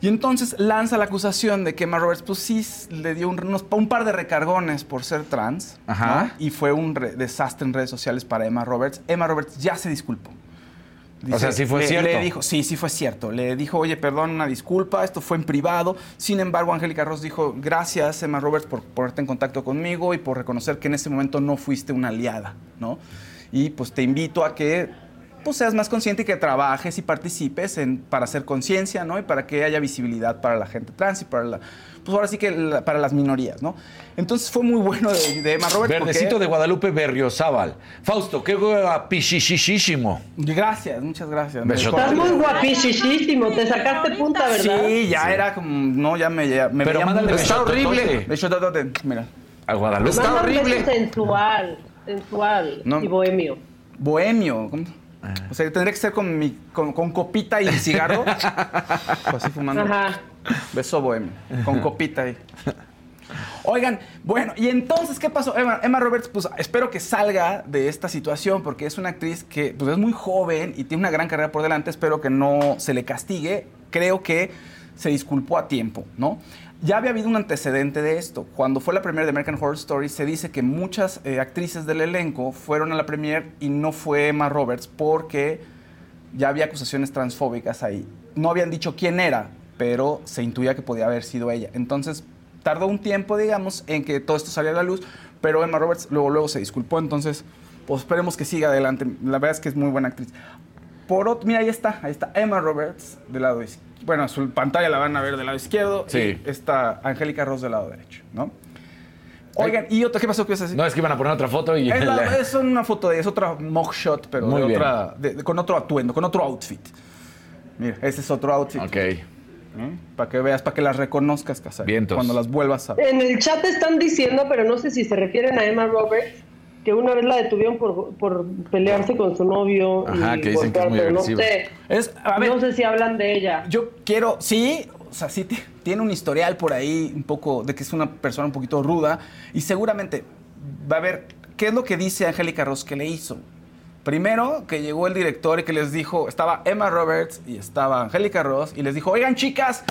Y entonces lanza la acusación de que Emma Roberts, pues sí, le dio un, un par de recargones por ser trans. Ajá. Y fue un desastre en redes sociales para Emma Roberts. Emma Roberts ya se disculpó. o sea, sí fue cierto. Le dijo, sí, sí fue cierto. Le dijo, oye, perdón, una disculpa, esto fue en privado. Sin embargo, Angélica Ross dijo, gracias, Emma Roberts, por ponerte en contacto conmigo y por reconocer que en ese momento no fuiste una aliada, ¿no? Y pues te invito a que pues seas más consciente y que trabajes y participes en, para hacer conciencia, ¿no? Y para que haya visibilidad para la gente trans y para la, pues ahora sí que para las minorías, ¿no? Entonces fue muy bueno de, Emma Roberts. Verdecito de Guadalupe Berriozábal. Fausto, qué guapichichichísimo. Gracias, muchas gracias. Estás muy guapichichísimo, te sacaste punta, ¿verdad? Sí, ya era como, no, ya me, ya, me Pero mándale, está horrible. De hecho, mira. A Guadalupe. Está horrible. sensual, sensual y bohemio. Bohemio, ¿cómo? O sea, tendría que ser con, mi, con, copita y cigarro. pues así fumando. Ajá. Beso bohemio. Con copita ahí. Oigan, bueno, y entonces, ¿qué pasó? Emma, Roberts, pues espero que salga de esta situación porque es una actriz que pues, es muy joven y tiene una gran carrera por delante. Espero que no se le castigue. Creo que se disculpó a tiempo, ¿no? Ya había habido un antecedente de esto. Cuando fue la premiere de American Horror Story, se dice que muchas eh, actrices del elenco fueron a la premiere y no fue Emma Roberts porque ya había acusaciones transfóbicas ahí. No habían dicho quién era, pero se intuía que podía haber sido ella. Entonces, tardó un tiempo, digamos, en que todo esto saliera a la luz, pero Emma Roberts luego, luego se disculpó. Entonces, pues esperemos que siga adelante. La verdad es que es muy buena actriz. Por otro, mira, ahí está, ahí está Emma Roberts del lado izquierdo bueno, su pantalla la van a ver del lado izquierdo y está Angélica Ross del lado derecho, ¿no? Oigan, ¿y otra qué pasó? ¿Qué No, es que iban a poner otra foto y... Es, una foto de... Es otra mugshot, pero de otra, con otro atuendo, con otro outfit. Mira, ese es otro outfit. Ok. ¿Eh? Para que veas, para que las reconozcas, Casar. Cuando las vuelvas a ver. En el chat están diciendo, pero no sé si se refieren a Emma Roberts, que una vez la detuvieron por, por pelearse con su novio. Ajá, que dicen que es muy agresivo. No sé, no sé si hablan de ella. Yo quiero, sí, o sea, sí tiene un historial por ahí un poco de que es una persona un poquito ruda y seguramente va a ver qué es lo que dice Angélica Ross que le hizo. Primero que llegó el director y que les dijo, estaba Emma Roberts y estaba Angélica Ross y les dijo, oigan chicas,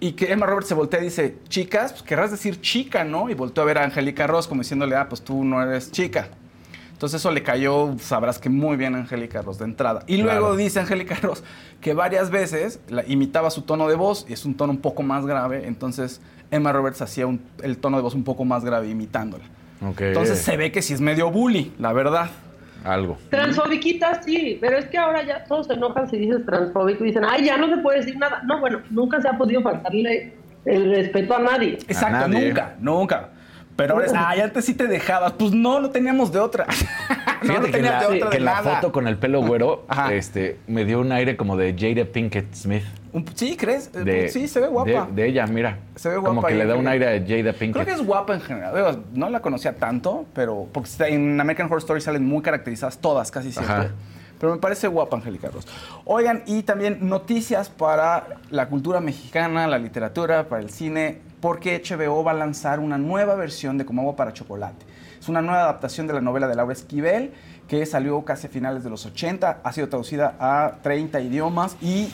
y que Emma Roberts se voltea y dice, chicas, pues querrás decir chica, ¿no? Y volteó a ver a Angélica Ross como diciéndole, ah, pues tú no eres chica. Entonces eso le cayó, sabrás que muy bien a Angélica Ross de entrada. Y luego dice Angélica Ross que varias veces la, imitaba su tono de voz y es un tono un poco más grave. Entonces Emma Roberts hacía el tono de voz un poco más grave imitándola. Entonces se ve que sí es medio bully, la verdad algo. Transfobiquita, sí, pero es que ahora ya todos se enojan si dices transfóbico y dicen, ay, ya no se puede decir nada. No, bueno, nunca se ha podido faltarle el respeto a nadie. Exacto, nunca, nunca. Pero ahora ay, antes sí te dejabas. Pues no, no teníamos de otra. no, no tenías de otra que la foto con el pelo güero este, me dio un aire como de Jada Pinkett Smith. Sí, ¿crees? sí, se ve guapa. De, ella, mira. Se ve guapa. Como que le da un aire a Jada Pinkett. Creo que es guapa en general. no la conocía tanto, pero porque en American Horror Story salen muy caracterizadas todas, casi siempre. Pero me parece guapa Angélica Ross. Oigan, y también noticias para la cultura mexicana, la literatura, para el cine, porque HBO va a lanzar una nueva versión de Como agua para chocolate. Es una nueva adaptación de la novela de Laura Esquivel que salió casi a finales de los 80, ha sido traducida a 30 idiomas y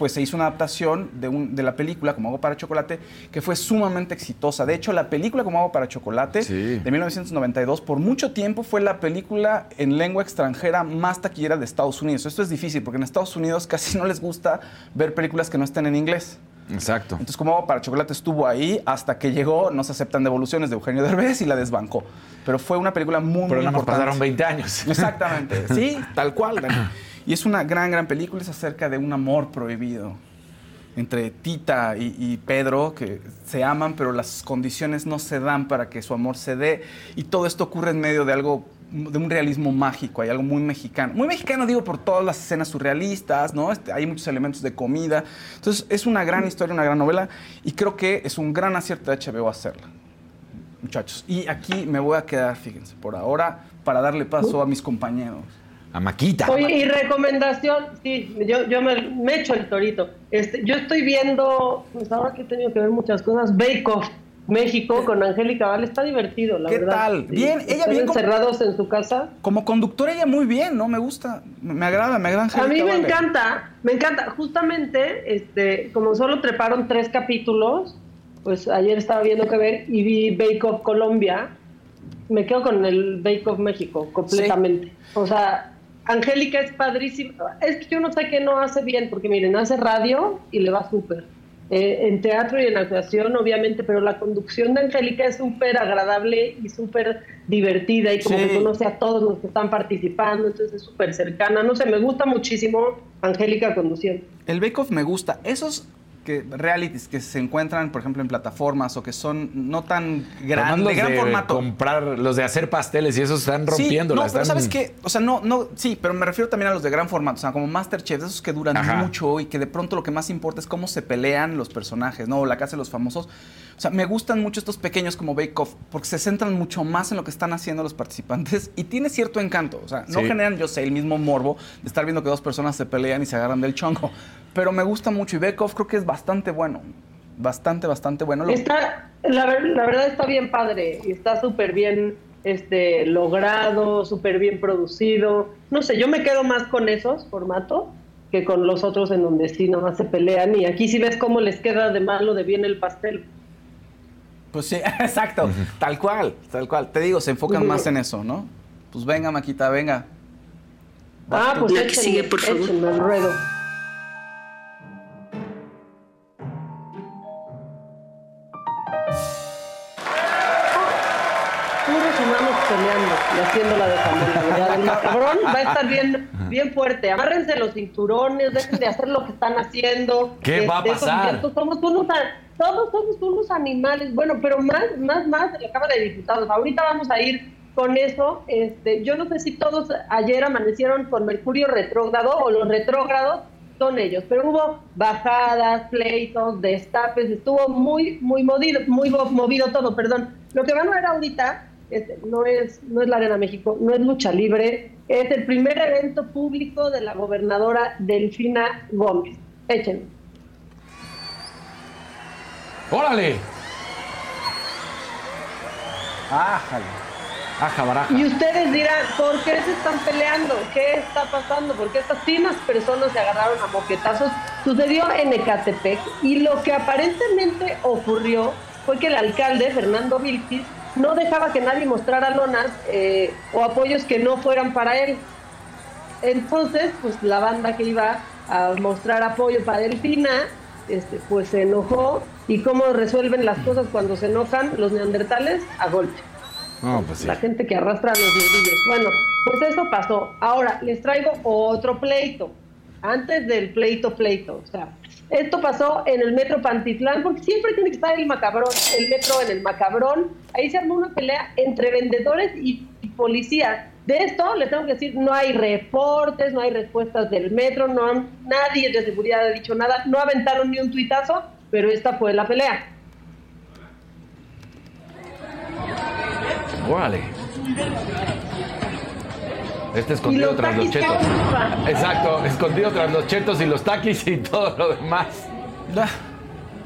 pues se hizo una adaptación de, de, la película Como Agua para Chocolate que fue sumamente exitosa. De hecho, la película Como Agua para Chocolate de 1992 por mucho tiempo fue la película en lengua extranjera más taquillera de Estados Unidos. Esto es difícil porque en Estados Unidos casi no les gusta ver películas que no estén en inglés. Exacto. Entonces, como Agua para Chocolate estuvo ahí hasta que llegó No se aceptan devoluciones de Eugenio Derbez y la desbancó. Pero fue una película muy, Pero muy importante. Pero pasaron 20 años. Exactamente. Sí, tal cual. Y es una gran, gran película. Es acerca de un amor prohibido entre Tita y, Pedro, que se aman, pero las condiciones no se dan para que su amor se dé. Y todo esto ocurre en medio de algo, de un realismo mágico, hay algo muy mexicano. Muy mexicano, digo, por todas las escenas surrealistas, ¿no? Este, hay muchos elementos de comida. Entonces, es una gran historia, una gran novela, y creo que es un gran acierto de HBO hacerla. Muchachos, y aquí me voy a quedar, fíjense, por ahora, para darle paso a mis compañeros. A Maquita. Oye, y recomendación, sí, yo, yo me, echo el torito. Este, yo estoy viendo, pues ahora que he tenido que ver muchas cosas, Bake Off. México con Angélica Vale está divertido, la verdad. ¿Qué tal? Bien, ella bien. encerrados en su casa. Como conductora, ella muy bien, ¿no? Me gusta, me agrada, me agrada Angélica A mí me encanta, me encanta. Justamente, este, como solo treparon tres capítulos, pues ayer estaba viendo que ver y vi Bake Off Colombia. Me quedo con el Bake Off México completamente. O sea, Angélica es padrísima. Es que yo no sé qué no hace bien, porque miren, hace radio y le va súper. Eh, en teatro y en actuación, obviamente, pero la conducción de Angélica es súper agradable y súper divertida y como que conoce a todos los que están participando, entonces es súper cercana. No sé, me gusta muchísimo Angélica conduciendo. El Bake Off me gusta. Esos que realities que se encuentran, por ejemplo, en plataformas o que son no tan grandes, de gran formato. comprar, los de hacer pasteles y esos están rompiendo. Sí, no, pero ¿sabes qué? O sea, no, no, sí, pero me refiero también a los de gran formato, o sea, como Masterchef, esos que duran mucho y que de pronto lo que más importa es cómo se pelean los personajes, ¿no? O la casa de los famosos. O sea, me gustan mucho estos pequeños como Bake Off porque se centran mucho más en lo que están haciendo los participantes y tiene cierto encanto. O sea, no generan, yo sé, el mismo morbo de estar viendo que dos personas se pelean y se agarran del chongo. Pero me gusta mucho y Off creo que es bastante bueno. Bastante, bastante bueno. Está, la, la verdad está bien padre y está súper bien este, logrado, súper bien producido. No sé, yo me quedo más con esos formatos que con los otros en donde sí nomás se pelean y aquí sí ves cómo les queda de malo de bien el pastel. Pues sí, exacto, tal cual, tal cual. Te digo, se enfocan más en eso, ¿no? Pues venga, Maquita, venga. ah, pues la que sigue, por favor. Haciendo la de El macabrón va a estar bien, bien fuerte. Amárrense los cinturones, dejen de hacer lo que están haciendo. ¿Qué va a este, pasar? Somos unos todos somos unos animales. Bueno, pero más, más, más de la Cámara de Diputados. Ahorita vamos a ir con eso. Este, yo no sé si todos ayer amanecieron con Mercurio retrógrado o los retrógrados son ellos, pero hubo bajadas, pleitos, destapes, estuvo muy, muy movido, muy movido todo, perdón. Lo que van a ver ahorita este, no, es, no es la Arena México, no es lucha libre, es el primer evento público de la gobernadora Delfina Gómez. Échenlo. ¡Órale! ¡Ájale! Aja, baraja. Y ustedes dirán, ¿por qué se están peleando? ¿Qué está pasando? ¿Por qué estas finas personas se agarraron a moquetazos? Sucedió en Ecatepec y lo que aparentemente ocurrió fue que el alcalde, Fernando Vilchis, no dejaba que nadie mostrara lonas eh, o apoyos que no fueran para él. Entonces, pues la banda que iba a mostrar apoyo para Delfina, este, pues se enojó ¿Y cómo resuelven las cosas cuando se enojan los neandertales? A golpe. pues La gente que arrastra a los nudillos. Bueno, pues eso pasó. Ahora, les traigo otro pleito. Antes del pleito, pleito. O sea, esto pasó en el metro Pantitlán, porque siempre tiene que estar el macabrón, el metro en el macabrón. Ahí se armó una pelea entre vendedores y policías De esto le tengo que decir, no hay reportes, no hay respuestas del metro, no nadie de seguridad ha dicho nada, no aventaron ni un tuitazo, pero esta fue la pelea. Órale. Este escondido tras los chetos. Exacto, escondido tras los chetos y los taquis y todo lo demás.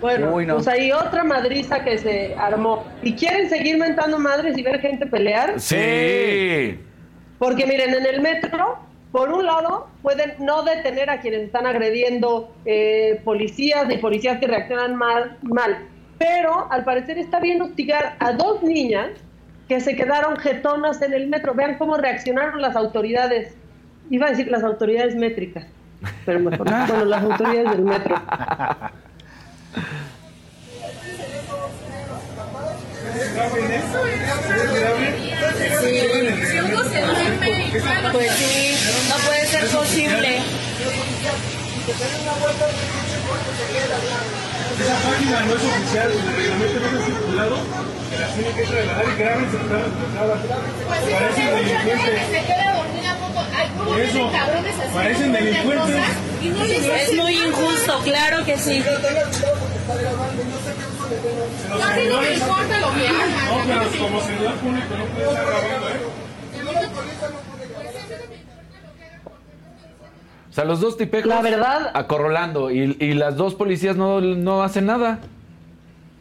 Bueno, pues hay otra madriza que se armó. ¿Y quieren seguir mentando madres y ver gente pelear? Sí. Porque miren, en el metro, por un lado, pueden no detener a quienes están agrediendo eh, policías y policías que reaccionan mal, mal. Pero al parecer está bien hostigar a dos niñas que se quedaron jetonas en el metro. Vean cómo reaccionaron las autoridades. Iba a decir las autoridades métricas, pero mejor, bueno, las autoridades del metro. Pues sí, no puede ser posible. Esa página no es oficial, el reglamento no es circulado, que las tiene que trasladar y graben se están Parecen delincuentes. Eso, parecen delincuentes. Es muy injusto, claro que sí. A no le importa lo que No, pero como servidor público no puede estar grabando, ¿eh? O sea, los dos tipejos la verdad, acorralando y, y las dos policías no, no hacen nada.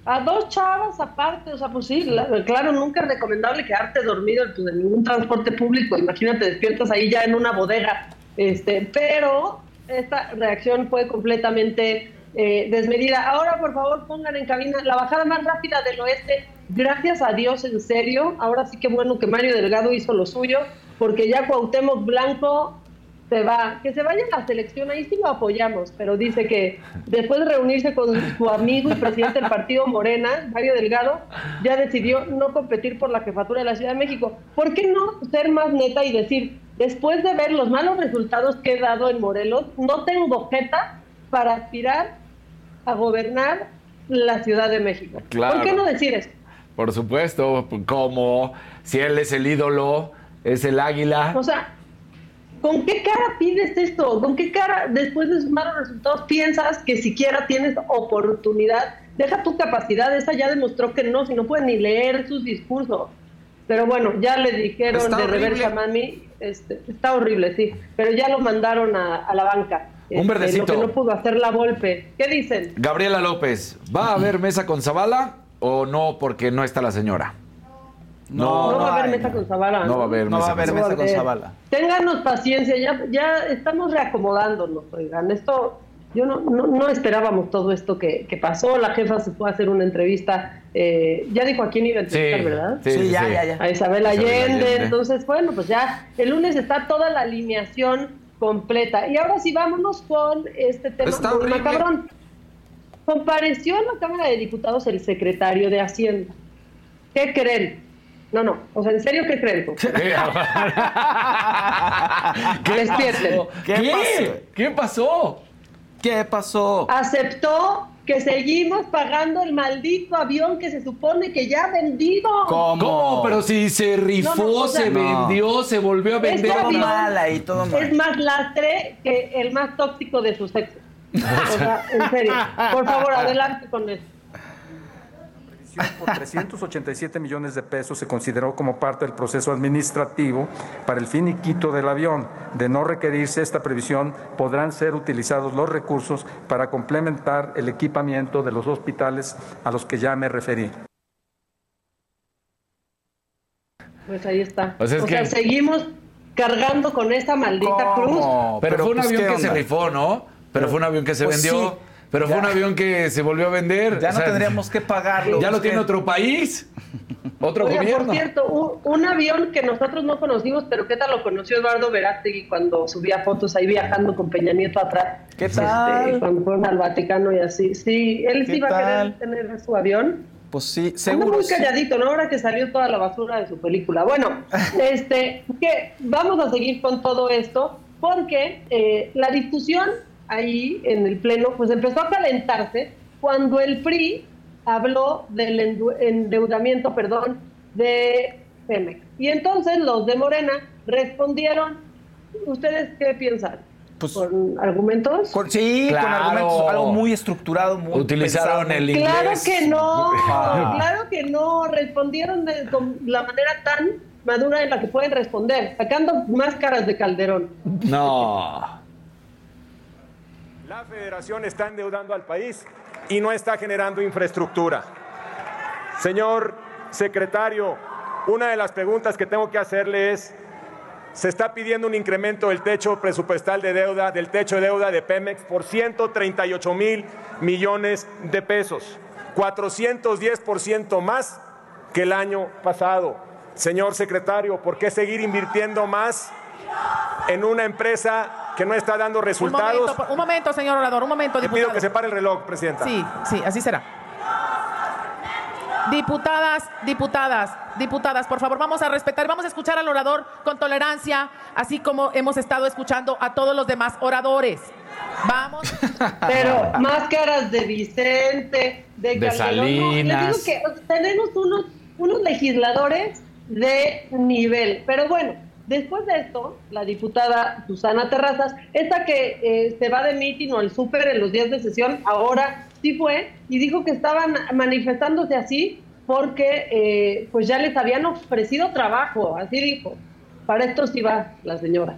A dos chavas aparte, o sea, pues sí, claro, nunca es recomendable quedarte dormido en ningún transporte público. Imagínate, despiertas ahí ya en una bodega. Este, pero esta reacción fue completamente eh, desmedida. Ahora, por favor, pongan en cabina la bajada más rápida del oeste. Gracias a Dios, en serio. Ahora sí que bueno que Mario Delgado hizo lo suyo, porque ya Cuauhtémoc Blanco se va. Que se vaya a la selección, ahí sí lo apoyamos, pero dice que después de reunirse con su amigo y presidente del partido Morena, Mario Delgado, ya decidió no competir por la jefatura de la Ciudad de México. ¿Por qué no ser más neta y decir, después de ver los malos resultados que he dado en Morelos, no tengo jeta para aspirar a gobernar la Ciudad de México. ¿Por qué no decir eso? Por supuesto, como si él es el ídolo, es el águila. O sea, ¿con qué cara pides esto? ¿Con qué cara, después de sus malos resultados, piensas que siquiera tienes oportunidad? Deja tu capacidad, esa ya demostró que no, si no puede ni leer sus discursos. Pero bueno, ya le dijeron de reversa mami, este, está horrible, sí, pero ya lo mandaron a la banca. Un este, verdecito. que no pudo hacer la golpe. ¿Qué dicen? Gabriela López, ¿va a haber mesa con Zavala o no porque no está la señora? No, no, va a haber mesa con Zavala. No va a haber, no mesa, va a haber mesa con Zavala. Ténganos paciencia, ya, ya estamos reacomodándonos, oigan. Esto, yo no, no, esperábamos todo esto que, que, pasó. La jefa se fue a hacer una entrevista. Eh, ya dijo a quién iba a entrevistar, ¿verdad? Sí, ya, ya, ya. A Isabel Allende. Entonces, bueno, pues ya el lunes está toda la alineación completa. Y ahora sí, vámonos con este tema Está macabrón. Compareció en la Cámara de Diputados el secretario de Hacienda. ¿Qué creen? No, no. O sea, ¿en serio qué creen? ¿Qué, Despierten. ¿Qué, ¿Qué? ¿Qué pasó? ¿Qué pasó? Aceptó que seguimos pagando el maldito avión que se supone que ya ha vendido. ¿Cómo? Pero si se rifó, se vendió, se volvió a vender. Este todo mal. Es más lastre que el más tóxico de su sexo. o sea, en serio. Por favor, adelante con por 387 millones de pesos se consideró como parte del proceso administrativo para el finiquito del avión. De no requerirse esta previsión, podrán ser utilizados los recursos para complementar el equipamiento de los hospitales a los que ya me referí. Pues ahí está. o sea, seguimos cargando con esta maldita cruz. Pero, fue un pues, avión que se rifó, ¿no? Pero fue un avión que se pues vendió. Pero fue un avión que se volvió a vender. Ya no tendríamos que pagarlo. Ya lo tiene otro país. Otro gobierno. Por cierto, un, avión que nosotros no conocimos, pero ¿qué tal lo conoció Eduardo Verástegui cuando subía fotos ahí viajando con Peña Nieto atrás? ¿Qué este, tal? cuando fueron al Vaticano y así. Sí, él sí iba a querer tener su avión. Pues sí, seguro. muy calladito, ¿no? Ahora que salió toda la basura de su película. Bueno, este, que vamos a seguir con todo esto porque eh, la discusión ahí en el Pleno, pues empezó a calentarse cuando el PRI habló del endeudamiento, perdón, de Pemex. Y entonces los de Morena respondieron. ¿Ustedes qué piensan? Pues, ¿Con argumentos? sí, con argumentos, algo muy estructurado, muy Utilizaron el inglés. Claro que no, claro que no, respondieron de la manera tan madura en la que pueden responder, sacando máscaras de Calderón. No. La federación está endeudando al país y no está generando infraestructura. Señor secretario, una de las preguntas que tengo que hacerle es, se está pidiendo un incremento del techo presupuestal de deuda, del techo de deuda de Pemex por 138 mil millones de pesos, 410% más que el año pasado. Señor secretario, ¿por qué seguir invirtiendo más en una empresa que no está dando resultados? Un momento, señor orador, un momento. Le pido que se pare el reloj, presidenta. Sí, sí, así será. Diputadas, diputadas, diputadas, por favor, vamos a respetar, vamos a escuchar al orador con tolerancia, así como hemos estado escuchando a todos los demás oradores. Vamos. Pero máscaras de Vicente, de, de Salinas. que tenemos unos, unos legisladores de nivel. Pero bueno, después de esto, la diputada Susana Terrazas, esta que eh, se va de mitin o al súper en los días de sesión, ahora sí fue y dijo que estaban manifestándose así porque eh, pues ya les habían ofrecido trabajo, así dijo. Para esto sí va la señora.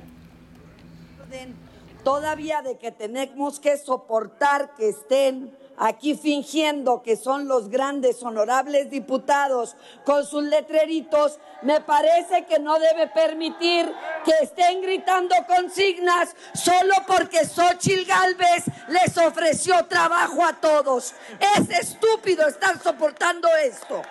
Todavía de que tenemos que soportar que estén aquí fingiendo que son los grandes honorables diputados con sus letreritos, me parece que no debe permitir que estén gritando consignas solo porque Xochil Gálvez les ofreció trabajo a todos. Es estúpido estar soportando esto.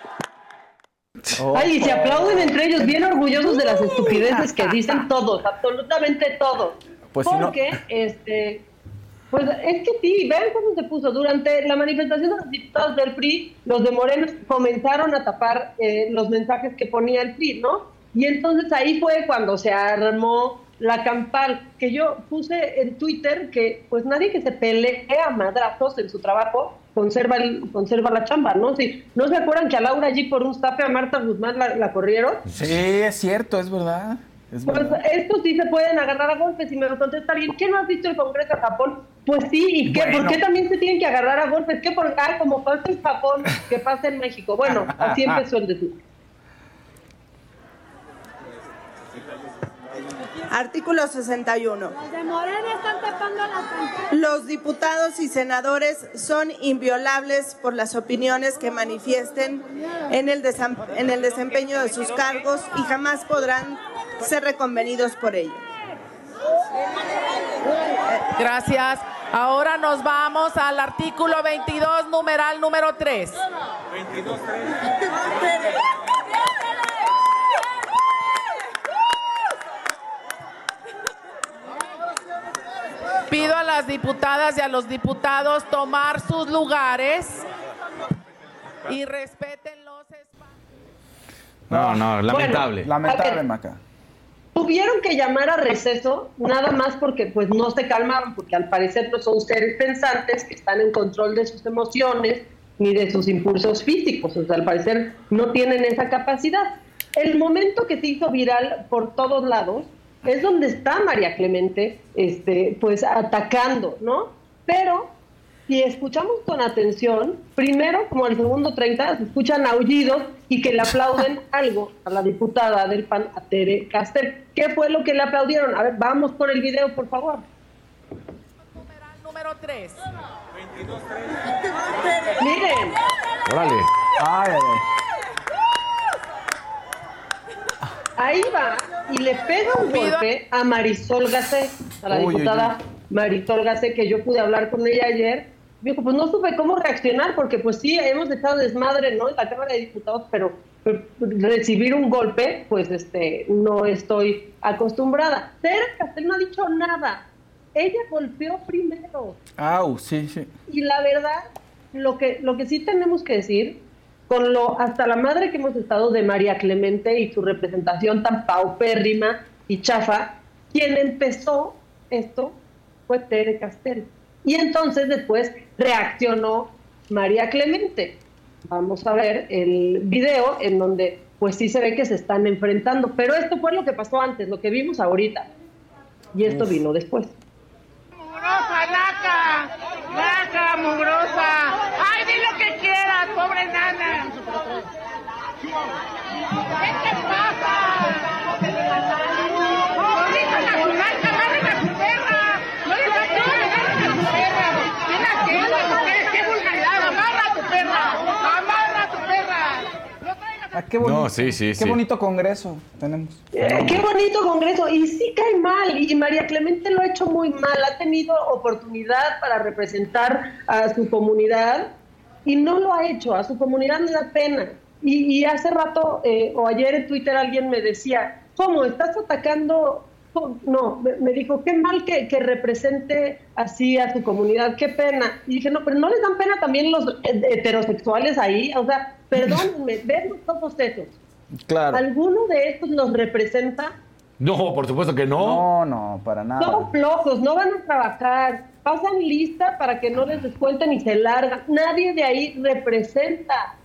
Ay, y se aplauden entre ellos, bien orgullosos de las estupideces que dicen todos, absolutamente todos. Pues porque, este, pues es que sí, vean cómo se puso. Durante la manifestación de los diputados del PRI, los de Moreno comenzaron a tapar eh, los mensajes que ponía el PRI, ¿no? Y entonces ahí fue cuando se armó la campal, que yo puse en Twitter que pues nadie que se pelee a madrazos en su trabajo conserva el, conserva la chamba, ¿no? Si, ¿No se acuerdan que a Laura allí por un zape a Marta Guzmán la, la corrieron? Sí, es cierto, es verdad. pues estos sí se pueden agarrar a golpes y me contesta bien. ¿Qué no has visto el Congreso de Japón? Pues sí, ¿y qué? ¿por qué también se tienen que agarrar a golpes? ¿Qué por ah, como pasa en Japón, que pasa en México? Bueno, así empezó el decir. Artículo 61. Los diputados y senadores son inviolables por las opiniones que manifiesten en el, en el desempeño de sus cargos y jamás podrán ser reconvenidos por ello. Gracias. Ahora nos vamos al artículo 22, numeral número 3. 22, 3. Pido a las diputadas y a los diputados tomar sus lugares y respeten los espacios. No, no, lamentable. lamentable, Maca tuvieron que llamar a receso nada más porque pues no se calmaron, porque al parecer no son seres pensantes que están en control de sus emociones ni de sus impulsos físicos, o sea, al parecer no tienen esa capacidad. El momento que se hizo viral por todos lados es donde está María Clemente, este, pues atacando, ¿no? Pero si escuchamos con atención, primero, como el segundo 30, se escuchan aullidos y que le aplauden algo a la diputada del PAN, a Tere Castel. ¿Qué fue lo que le aplaudieron? A ver, vamos por el video, por favor. Número 3. Miren. Órale. Ay, ay, ay. Ahí va y le pega un golpe a Marisol Gacé, a la diputada Marisol Gacé, que yo pude hablar con ella ayer dijo, pues no supe cómo reaccionar, porque pues sí, hemos estado desmadre, ¿no? En la Cámara de Diputados, pero, recibir un golpe, pues este, no estoy acostumbrada. Tere Castel no ha dicho nada. Ella golpeó primero. Au, sí, sí. Y la verdad, lo que, lo que sí tenemos que decir, con lo hasta la madre que hemos estado de María Clemente y su representación tan paupérrima y chafa, quien empezó esto fue Tere Castel. Y entonces después reaccionó María Clemente. Vamos a ver el video en donde pues sí se ve que se están enfrentando. Pero esto fue lo que pasó antes, lo que vimos ahorita. Y esto vino después. ¡Mugrosa, naca! ¡Naca, mugrosa! ¡Ay, di lo que quieras, pobre nana! ¿Qué te pasa? ¡Ahorita nacional, agarren a su perra! ¡No les da tiempo, agarren a su perra! ¡Qué naquedas ustedes! ¡Qué vulgaridad! ¡Amarra a tu perra! ¡Amarra a tu qué bonito, No, sí, sí, qué sí. bonito congreso tenemos. Eh, qué bonito congreso. Y sí cae mal. Y María Clemente lo ha hecho muy mal. Ha tenido oportunidad para representar a su comunidad y no lo ha hecho. A su comunidad le da pena. Y, y hace rato, eh, o ayer en Twitter, alguien me decía, ¿cómo? ¿Estás atacando? No, me, dijo, qué mal que, que represente así a su comunidad, qué pena. Y dije, no, pero ¿no les dan pena también los heterosexuales ahí? O sea, perdónenme, ven todos esos. Claro. ¿Alguno de estos los representa? No, por supuesto que no. No, no, para nada. Son flojos, no van a trabajar, pasan lista para que no les descuenten y se largan. Nadie de ahí representa.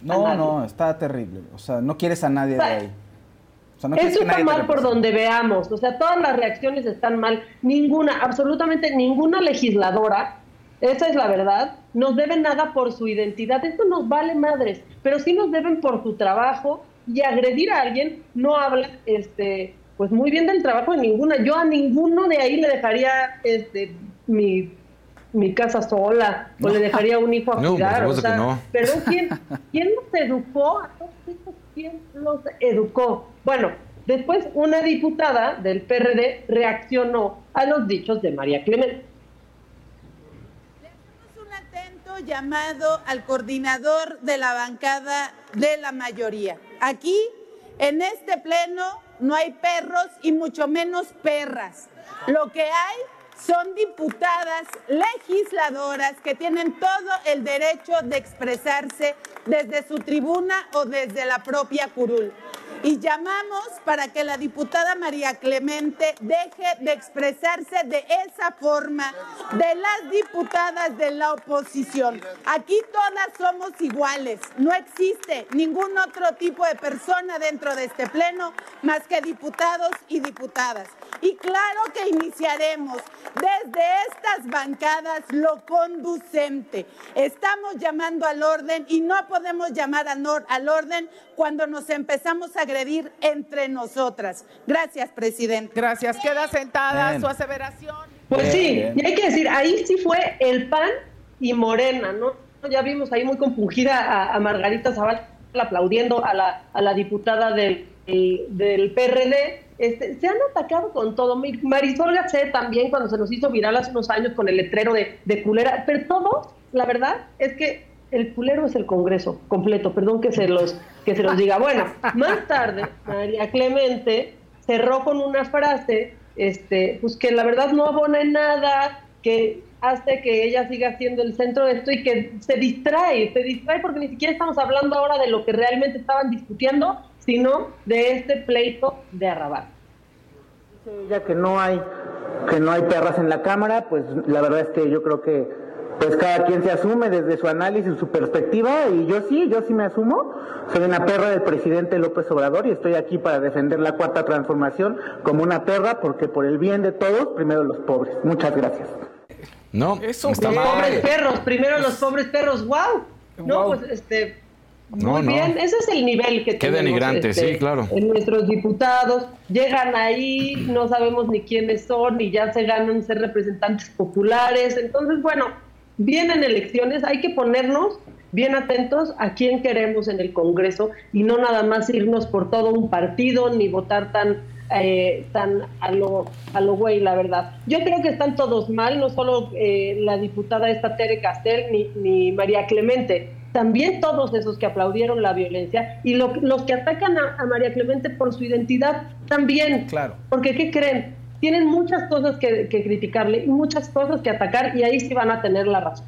No, no, está terrible. O sea, no quieres a nadie de ahí. O sea, no Eso que está mal por donde veamos. O sea, todas las reacciones están mal. Ninguna, absolutamente ninguna legisladora, esa es la verdad, nos debe nada por su identidad. Esto nos vale madres, pero sí nos deben por su trabajo y agredir a alguien no habla, este, pues muy bien del trabajo de ninguna. Yo a ninguno de ahí le dejaría, este, mi mi casa sola o le dejaría un hijo a No, cuidar. o sea, no. Pero ¿quién, ¿quién los educó? A todos estos, ¿quién los educó? Bueno, después una diputada del PRD reaccionó a los dichos de María Clemente. un atento llamado al coordinador de la bancada de la mayoría. Aquí, en este pleno, no hay perros y mucho menos perras. Lo que hay son diputadas legisladoras que tienen todo el derecho de expresarse desde su tribuna o desde la propia curul. Y llamamos para que la diputada María Clemente deje de expresarse de esa forma de las diputadas de la oposición. Aquí todas somos iguales. No existe ningún otro tipo de persona dentro de este pleno más que diputados y diputadas. Y claro que iniciaremos desde estas bancadas lo conducente. Estamos llamando al orden y no podemos llamar al or- al orden cuando nos empezamos a agredir entre nosotras. Gracias, presidente. Gracias. Queda sentada Bien. su aseveración. Pues sí, y hay que decir, ahí sí fue el PAN y Morena, ¿no? Ya vimos ahí muy compungida a, a Margarita Zavala aplaudiendo a la, a la diputada del, el- del PRD. Este, se han atacado con todo. Marisol Gacé también, cuando se nos hizo viral hace unos años con el letrero de, culera. Pero todos, la verdad, es que el culero es el Congreso completo. Perdón que se los, que se los diga. Bueno, más tarde, María Clemente cerró con una frase, este, pues que la verdad no abona en nada, que hace que ella siga siendo el centro de esto y que se distrae, se distrae porque ni siquiera estamos hablando ahora de lo que realmente estaban discutiendo, sino de este pleito de Arrabal. ya que no hay que no hay perras en la cámara, pues la verdad es que yo creo que pues cada quien se asume desde su análisis, su perspectiva y yo sí, yo sí me asumo. Soy una perra del presidente López Obrador y estoy aquí para defender la cuarta transformación como una perra porque por el bien de todos, primero los pobres. Muchas gracias. No, Eso está los mal. pobres perros, primero los pobres perros, wow. No, Guau. pues este muy no. bien, ese es el nivel que Qué tenemos, denigrante, este, sí, claro. En nuestros diputados llegan ahí, no sabemos ni quiénes son y ya se ganan ser representantes populares. Entonces, bueno, vienen elecciones, hay que ponernos bien atentos a quién queremos en el Congreso y no nada más irnos por todo un partido ni votar tan eh, tan a lo a lo güey, la verdad. Yo creo que están todos mal, no solo eh, la diputada esta Tere Castel ni, ni María Clemente, también todos esos que aplaudieron la violencia y lo- los que atacan a, a María Clemente por su identidad también. Claro. Porque, ¿qué creen? Tienen muchas cosas que, que criticarle y muchas cosas que atacar y ahí sí van a tener la razón.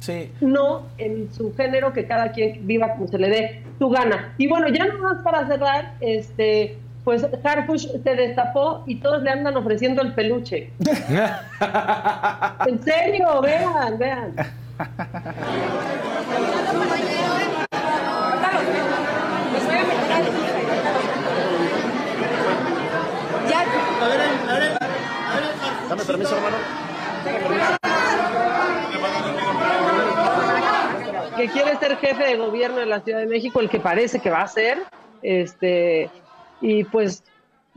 Sí. No en su género, que cada quien viva como se le dé su gana. Y bueno, ya nada más para cerrar, este, pues Harfush se destapó y todos le andan ofreciendo el peluche. en serio, vean, vean. Dame permiso, hermano. Que quiere ser jefe de gobierno de la Ciudad de México, el que parece que va a ser, este, y pues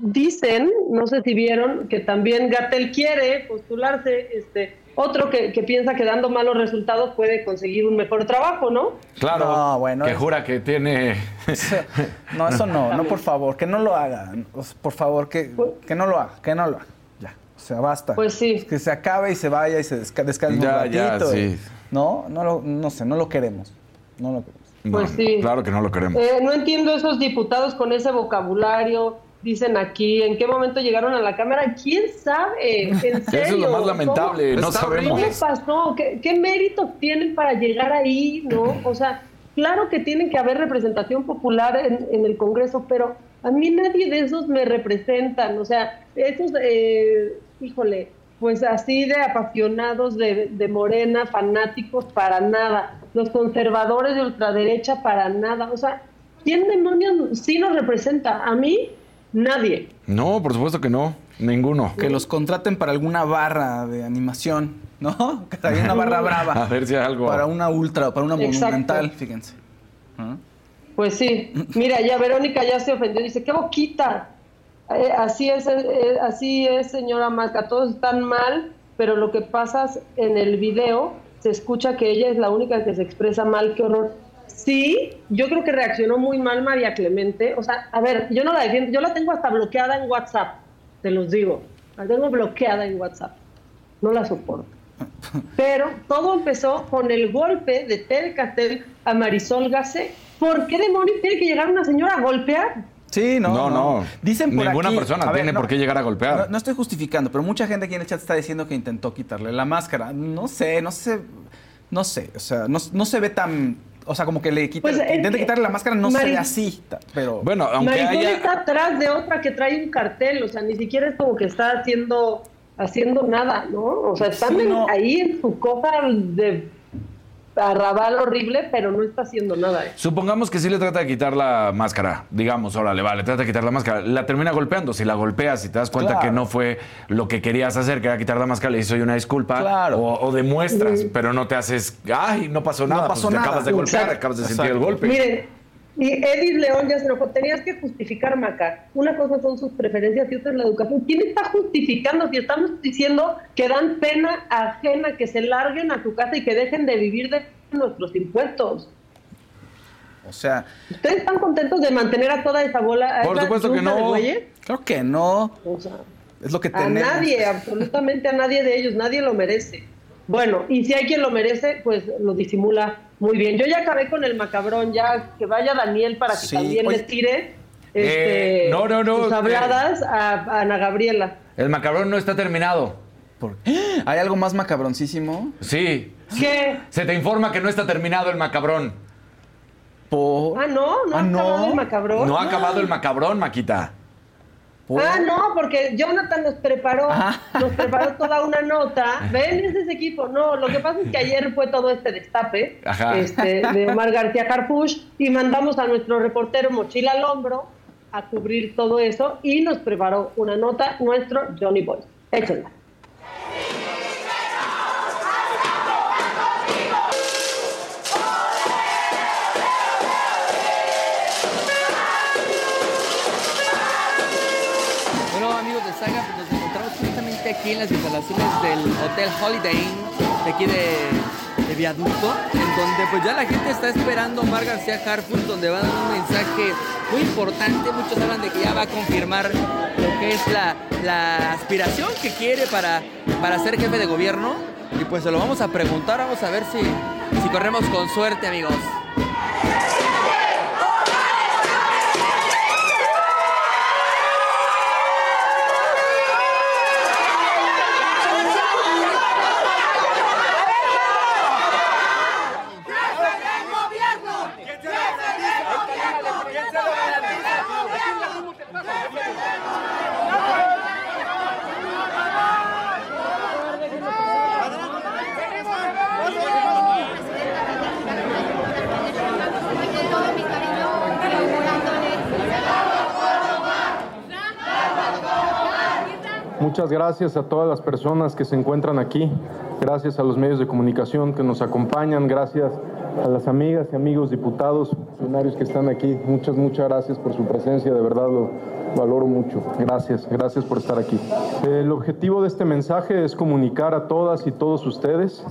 dicen, no sé si vieron, que también Gatel quiere postularse, este, otro que, que piensa que dando malos resultados puede conseguir un mejor trabajo, ¿no? Claro, No, bueno, que es- jura que tiene... No, eso no, no, por favor, que no lo haga. Por favor, que, que no lo haga, que no lo haga. Ya, o sea, basta. Pues sí. Que se acabe y se vaya y se desca descanse Ya, un ya, ratito. sí. No, no, lo, no sé, no lo queremos. No lo queremos. No, Pues sí. Claro que no lo queremos. Eh, no entiendo esos diputados con ese vocabulario. Dicen aquí, ¿en qué momento llegaron a la Cámara? ¿Quién sabe? En serio. Eso es lo más lamentable, ¿Cómo- no sabemos. ¿Qué pasó? ¿Qué, qué méritos tienen para llegar ahí? ¿No? O sea, claro que tiene que haber representación popular en, en el Congreso, pero a mí nadie de esos me representan. O sea, esos, eh, híjole, pues así de apasionados de, de Morena, fanáticos, para nada. Los conservadores de ultraderecha, para nada. O sea, ¿quién demonios sí nos representa? A mí, nadie. No, por supuesto que no. Ninguno. Que los contraten para alguna barra de animación, ¿no? Que hay una barra brava. A ver si hay algo. Para una ultra, para una Exacto. monumental, fíjense. ¿Ah? Pues sí, mira, ya Verónica ya se ofendió, dice, qué boquita. Eh, así es, eh, así es, señora Maca, todos están mal, pero lo que pasa es en el video se escucha que ella es la única que se expresa mal, qué horror. Sí, yo creo que reaccionó muy mal María Clemente. O sea, a ver, yo no la defiendo, yo la tengo hasta bloqueada en WhatsApp, te los digo. La tengo bloqueada en WhatsApp. No la soporto. Pero todo empezó con el golpe de Ted Castel a Marisol Gacé. ¿Por qué demonios tiene que llegar una señora a golpear? Sí, no, No, no. Dicen por Ninguna aquí- persona ver, tiene no, por qué llegar a golpear. No, no estoy justificando, pero mucha gente aquí en el chat está diciendo que intentó quitarle la máscara. No sé, no sé, no sé, o sea, no, no se ve tan, o sea, como que le quita, Pues es intenta quitarle la máscara, no se Mari- ve así, pero Bueno, aunque Marisol haya... está atrás de otra que trae un cartel, o sea, ni siquiera es como que está haciendo haciendo nada, ¿no? O sea, están Sí, en- no. ahí en su cosa de arrabal horrible, pero no está haciendo nada. ¿eh? Supongamos que sí le trata de quitar la máscara. Digamos, órale, vale, trata de quitar la máscara. La termina golpeando. Si la golpeas y te das cuenta Claro. que no fue lo que querías hacer, que era quitar la máscara, le dices oye, una disculpa. Claro. O, o demuestras, pero no te haces, ay, no pasó nada. pasó pues te nada. acabas de golpear, Exacto. acabas de sentir el golpe. Miren, y Edith León ya se enojó. Tenías que justificar, Maca. Una cosa son sus preferencias y otra es la educación. ¿Quién está justificando si estamos diciendo que dan pena ajena, que se larguen a su casa y que dejen de vivir de nuestros impuestos? o sea, ¿Ustedes están contentos de mantener a toda esa bola? a Por esa supuesto que no. creo que no, O sea, es lo que a tenemos. nadie, absolutamente a nadie de ellos, nadie lo merece. Bueno, y si hay quien lo merece, pues lo disimula muy bien. Yo ya acabé con el macabrón, ya que vaya Daniel para que Sí, también oye. le tire este, Eh, no, no, no, sus eh. habladas a, a Ana Gabriela. El macabrón no está terminado. ¿Por qué? ¿Hay algo más macabroncísimo? Sí. ¿Qué? Se te informa que no está terminado el macabrón. Por... Ah, no, no Ah, ha no. acabado el macabrón. No ha acabado el macabrón, Maquita. Por- Ah, no, porque Jonathan nos preparó, Ah. nos preparó toda una nota. Ven, es ese equipo. No, lo que pasa es que ayer fue todo este destape este, de Omar García Harfush y mandamos a nuestro reportero mochila al hombro a cubrir todo eso y nos preparó una nota nuestro Johnny Boy. Échenla. Pues nos encontramos justamente aquí en las instalaciones del Hotel Holiday de aquí de, Viaducto, en donde pues ya la gente está esperando a Omar García donde va a dar un mensaje muy importante. Muchos hablan de que ya va a confirmar lo que es la, la aspiración que quiere para, para ser jefe de gobierno. Y pues se lo vamos a preguntar, vamos a ver si, si corremos con suerte, amigos. Muchas gracias a todas las personas que se encuentran aquí, gracias a los medios de comunicación que nos acompañan, gracias a las amigas y amigos diputados, funcionarios que están aquí, muchas, muchas gracias por su presencia, de verdad lo valoro mucho. Gracias, gracias por estar aquí. El objetivo de este mensaje es comunicar a todas y todos ustedes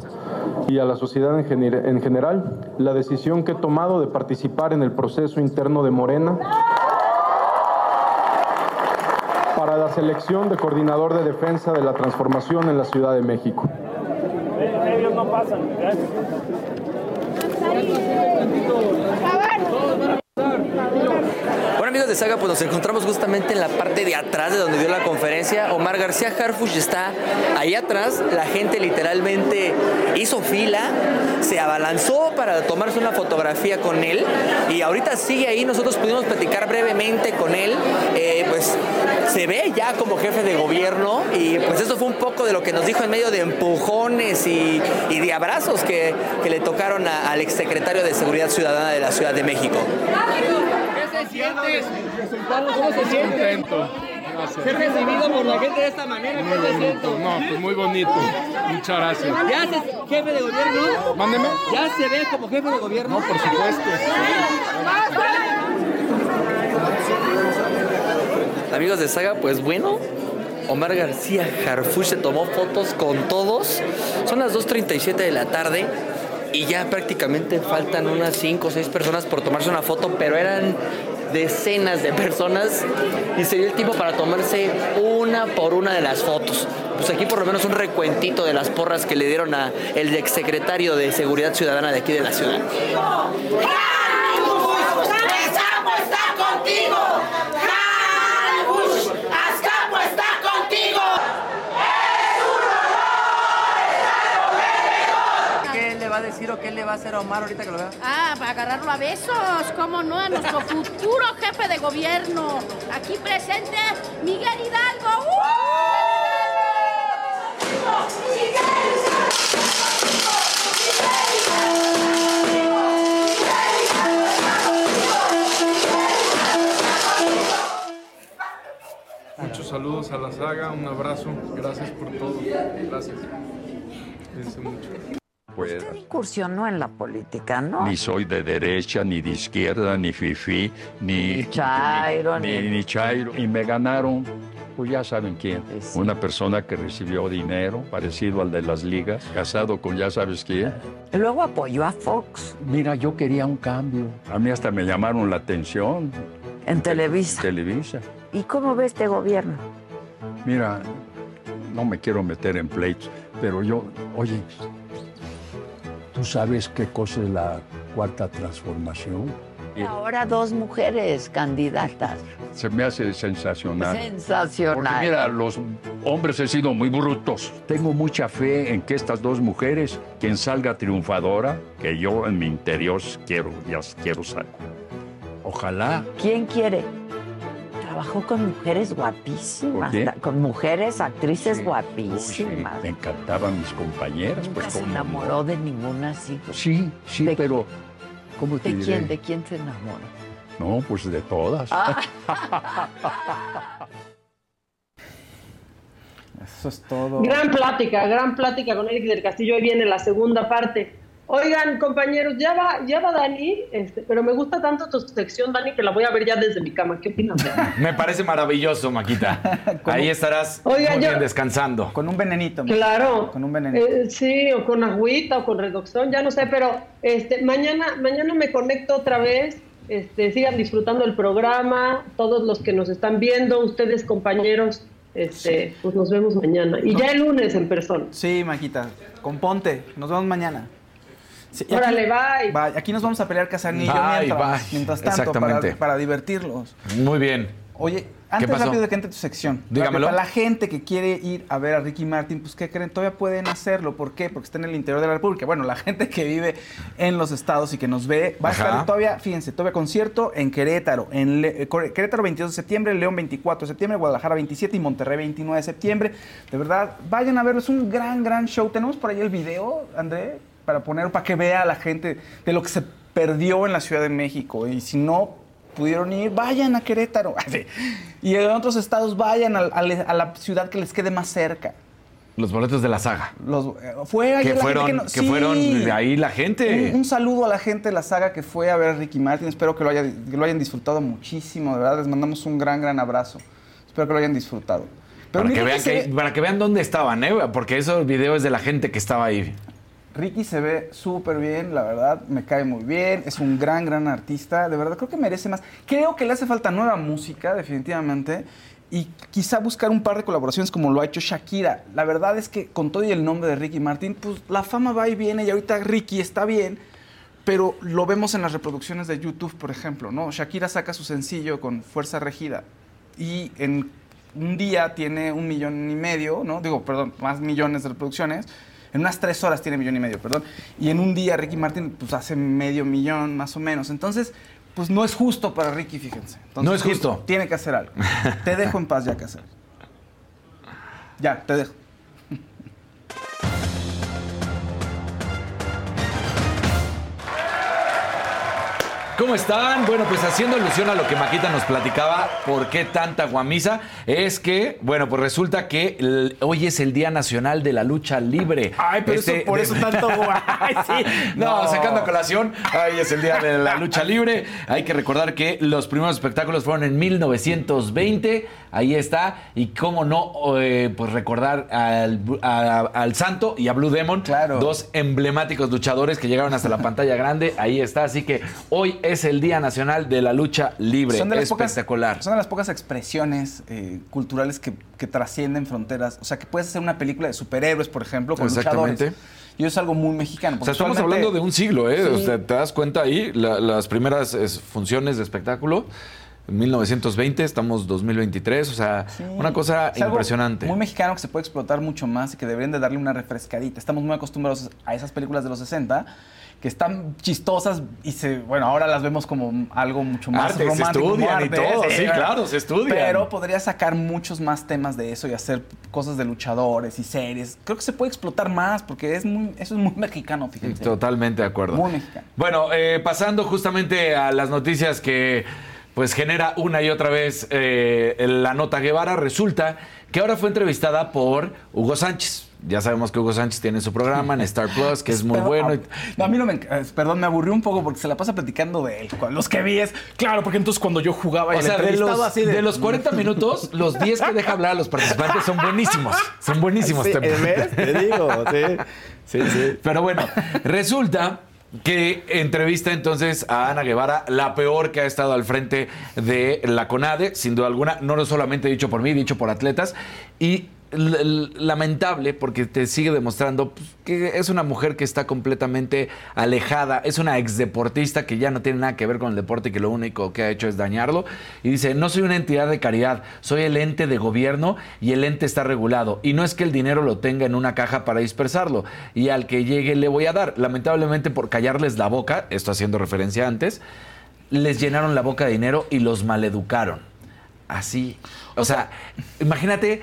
y a la sociedad en, gener- en general la decisión que he tomado de participar en el proceso interno de Morena para la selección de coordinador de defensa de la transformación en la Ciudad de México. Medios no pasan. Gracias. De Saga, pues nos encontramos justamente en la parte de atrás de donde dio la conferencia. Omar García Harfuch está ahí atrás. La gente literalmente hizo fila, se abalanzó para tomarse una fotografía con él y ahorita sigue ahí. Nosotros pudimos platicar brevemente con él. Eh, pues se ve ya como jefe de gobierno y pues eso fue un poco de lo que nos dijo en medio de empujones y, y de abrazos que, que le tocaron a- al exsecretario de Seguridad Ciudadana de la Ciudad de México. ¿Qué se siente? ¿Cómo se siente? Contento. Gracias. Ser recibido por la gente de esta manera, Muy ¿qué se bonito. siente? No, pues muy bonito. Muchas gracias. ¿Ya haces jefe de gobierno? Mándeme. ¿Ya se ve como jefe de gobierno? No, por supuesto. Amigos de Saga, pues bueno, Omar García Harfuch se tomó fotos con todos. Son las 2.37 de la tarde y ya prácticamente faltan unas 5 o 6 personas por tomarse una foto, pero eran decenas de personas y se dio el tiempo para tomarse una por una de las fotos. Pues aquí por lo menos un recuentito de las porras que le dieron a el exsecretario de Seguridad Ciudadana de aquí de la ciudad. ¡Azcapo está contigo! ¡Harfuch! ¡Azcapo está contigo! ¿Qué le va a decir o qué le va a hacer a Omar ahorita que lo vea? Ah, para agarrarlo a besos, cómo no, a nuestro futuro jefe de gobierno. Aquí presente, Miguel Hidalgo. Muchos saludos a la saga, un abrazo, gracias por todo. Gracias. Cuídense mucho. Pues, incursionó en la política, ¿no? Ni soy de derecha, ni de izquierda, ni fifi, ni chairo, ni, ni- ni chairo. Y me ganaron, pues ya saben quién. Una persona que recibió dinero, parecido al de las ligas, casado con ya sabes quién. Luego apoyó a Fox. Mira, yo quería un cambio. A mí hasta me llamaron la atención. En Televisa. Televisa. ¿Y cómo ve este gobierno? Mira, no me quiero meter en pleitos, pero yo, oye, ¿tú sabes qué cosa es la cuarta transformación? Ahora dos mujeres candidatas. Se me hace sensacional. Sensacional. Porque mira, los hombres han sido muy brutos. Tengo mucha fe en que estas dos mujeres, quien salga triunfadora, que yo en mi interior quiero, ya quiero salir. Ojalá. ¿Quién quiere? Trabajó con mujeres guapísimas, con mujeres actrices Sí. guapísimas. Me encantaban mis compañeras, Nunca pues se no. enamoró de ninguna así. Sí, sí, pero ¿cómo te ¿De diré? quién? ¿De quién se enamoró? No, pues de todas. Ah. Eso es todo. Gran plática, gran plática con Eric del Castillo. Hoy viene la segunda parte. Oigan, compañeros, ya va, ya va Dani, este, pero me gusta tanto tu sección, Dani, que la voy a ver ya desde mi cama. ¿Qué opinas? Me parece maravilloso, Maquita. Ahí estarás Oiga, muy yo- bien descansando. Con un venenito. Claro. Con un venenito. Eh, sí, o con agüita o con redoxón, ya no sé, pero este, mañana, mañana me conecto otra vez. Este, sigan disfrutando el programa, todos los que nos están viendo, ustedes compañeros, este, pues nos vemos mañana. Y ya el lunes en persona. Sí, Maquita, componte. Nos vemos mañana. Sí, y Órale, bye. Bye. Aquí nos vamos a pelear Casarín y yo Bye, mientras, bye. mientras tanto, Exactamente. para, para divertirlos. Muy bien. Oye, antes rápido de que entre tu sección. Dígamelo. Para la gente que quiere ir a ver a Ricky Martin, pues ¿qué creen? Todavía pueden hacerlo. ¿Por qué? Porque está en el interior de la República. Bueno, la gente que vive en los estados y que nos ve, va a estar todavía, fíjense, todavía concierto en Querétaro. En Le- eh, Querétaro 22 de septiembre, León 24 de septiembre, Guadalajara 27 y Monterrey 29 de septiembre. De verdad, vayan a verlo. Es un gran, gran show. Tenemos por ahí el video, André, para poner, para que vea la gente de lo que se perdió en la Ciudad de México. Y si no pudieron ir, vayan a Querétaro. Y en otros estados vayan a, la ciudad que les quede más cerca. Los boletos de la saga. Los, eh, fue ayer Que la fueron, gente que, sí. fueron ahí la gente. Un, un saludo a la gente de la saga que fue a ver a Ricky Martin. Espero que lo, haya- que lo hayan disfrutado muchísimo. De verdad, les mandamos un gran, gran abrazo. Espero que lo hayan disfrutado. Pero para, que vean que- para que vean dónde estaban, ¿eh? Porque esos videos es de la gente que estaba ahí. Ricky se ve súper bien, la verdad, me cae muy bien, es un gran, gran artista, de verdad creo que merece más. Creo que le hace falta nueva música, definitivamente, y quizá buscar un par de colaboraciones como lo ha hecho Shakira. La verdad es que con todo y el nombre de Ricky Martin, pues la fama va y viene, y ahorita Ricky está bien, pero lo vemos en las reproducciones de YouTube, por ejemplo, ¿no? Shakira saca su sencillo con Fuerza Regida, y en un día tiene un millón y medio, ¿no? Digo, perdón, más millones de reproducciones. En unas tres horas tiene millón y medio, perdón. Y en un día Ricky Martin pues hace medio millón más o menos. Entonces, pues no es justo para Ricky, fíjense. Entonces, No es justo. Tiene que hacer algo. te dejo en paz ya que hacer. Ya, te dejo. ¿Cómo están? Bueno, pues haciendo alusión a lo que Maquita nos platicaba, ¿por qué tanta guamisa? Es que, bueno, pues resulta que el- hoy es el Día Nacional de la Lucha Libre. Ay, pero eso- por eso tanto guay, sí. No, No. sacando a colación, hoy es el Día de la Lucha Libre. Hay que recordar que los primeros espectáculos fueron en 1920. Ahí está. Y cómo no, eh, pues recordar al, a- al Santo y a Blue Demon, dos emblemáticos luchadores que llegaron hasta la pantalla grande. Ahí está. Así que hoy es el Día Nacional de la Lucha Libre. Son de las pocas- Espectacular. son de las pocas expresiones eh, culturales que, que trascienden fronteras. O sea, que puedes hacer una película de superhéroes, por ejemplo, con Exactamente. luchadores. Y eso es algo muy mexicano. O sea, estamos hablando de un siglo, ¿eh? Sí. O sea, te das cuenta ahí, la- las primeras es, funciones de espectáculo, 1920, estamos 2023, o sea, una cosa Es impresionante. Muy mexicano que se puede explotar mucho más y que deberían de darle una refrescadita. Estamos muy acostumbrados a esas películas de los 60 que están chistosas y se, bueno, ahora las vemos como algo mucho más Arte, se romántico. como estudian y todo, sí, claro, se estudian. Pero podría sacar muchos más temas de eso y hacer cosas de luchadores y series. Creo que se puede explotar más porque es muy, eso es muy mexicano, fíjense. Totalmente de acuerdo. Muy mexicano. Bueno, eh, pasando justamente a las noticias que pues genera una y otra vez eh, la nota Guevara, resulta que ahora fue entrevistada por Hugo Sánchez. Ya sabemos que Hugo Sánchez tiene su programa en Star Plus, que es muy bueno. no, a mí no me. Perdón, me aburrió un poco porque se la pasa platicando de él. Los que vi es. Claro, porque entonces cuando yo jugaba y O sea, de los, así de los 40 minutos, los 10 que deja hablar a los participantes son buenísimos. Son buenísimos. Sí, te- ¿ves? Te digo, sí. Sí, sí. Pero bueno, resulta que entrevista entonces a Ana Guevara, la peor que ha estado al frente de la CONADE, sin duda alguna, no solamente dicho por mí, dicho por atletas, y lamentable porque te sigue demostrando pues, que es una mujer que está completamente alejada, es una exdeportista que ya no tiene nada que ver con el deporte y que lo único que ha hecho es dañarlo. Y dice, no soy una entidad de caridad, soy el ente de gobierno y el ente está regulado. Y no es que el dinero lo tenga en una caja para dispersarlo y al que llegue le voy a dar. Lamentablemente por callarles la boca, esto haciendo referencia antes, les llenaron la boca de dinero y los maleducaron. Así. O sea, imagínate,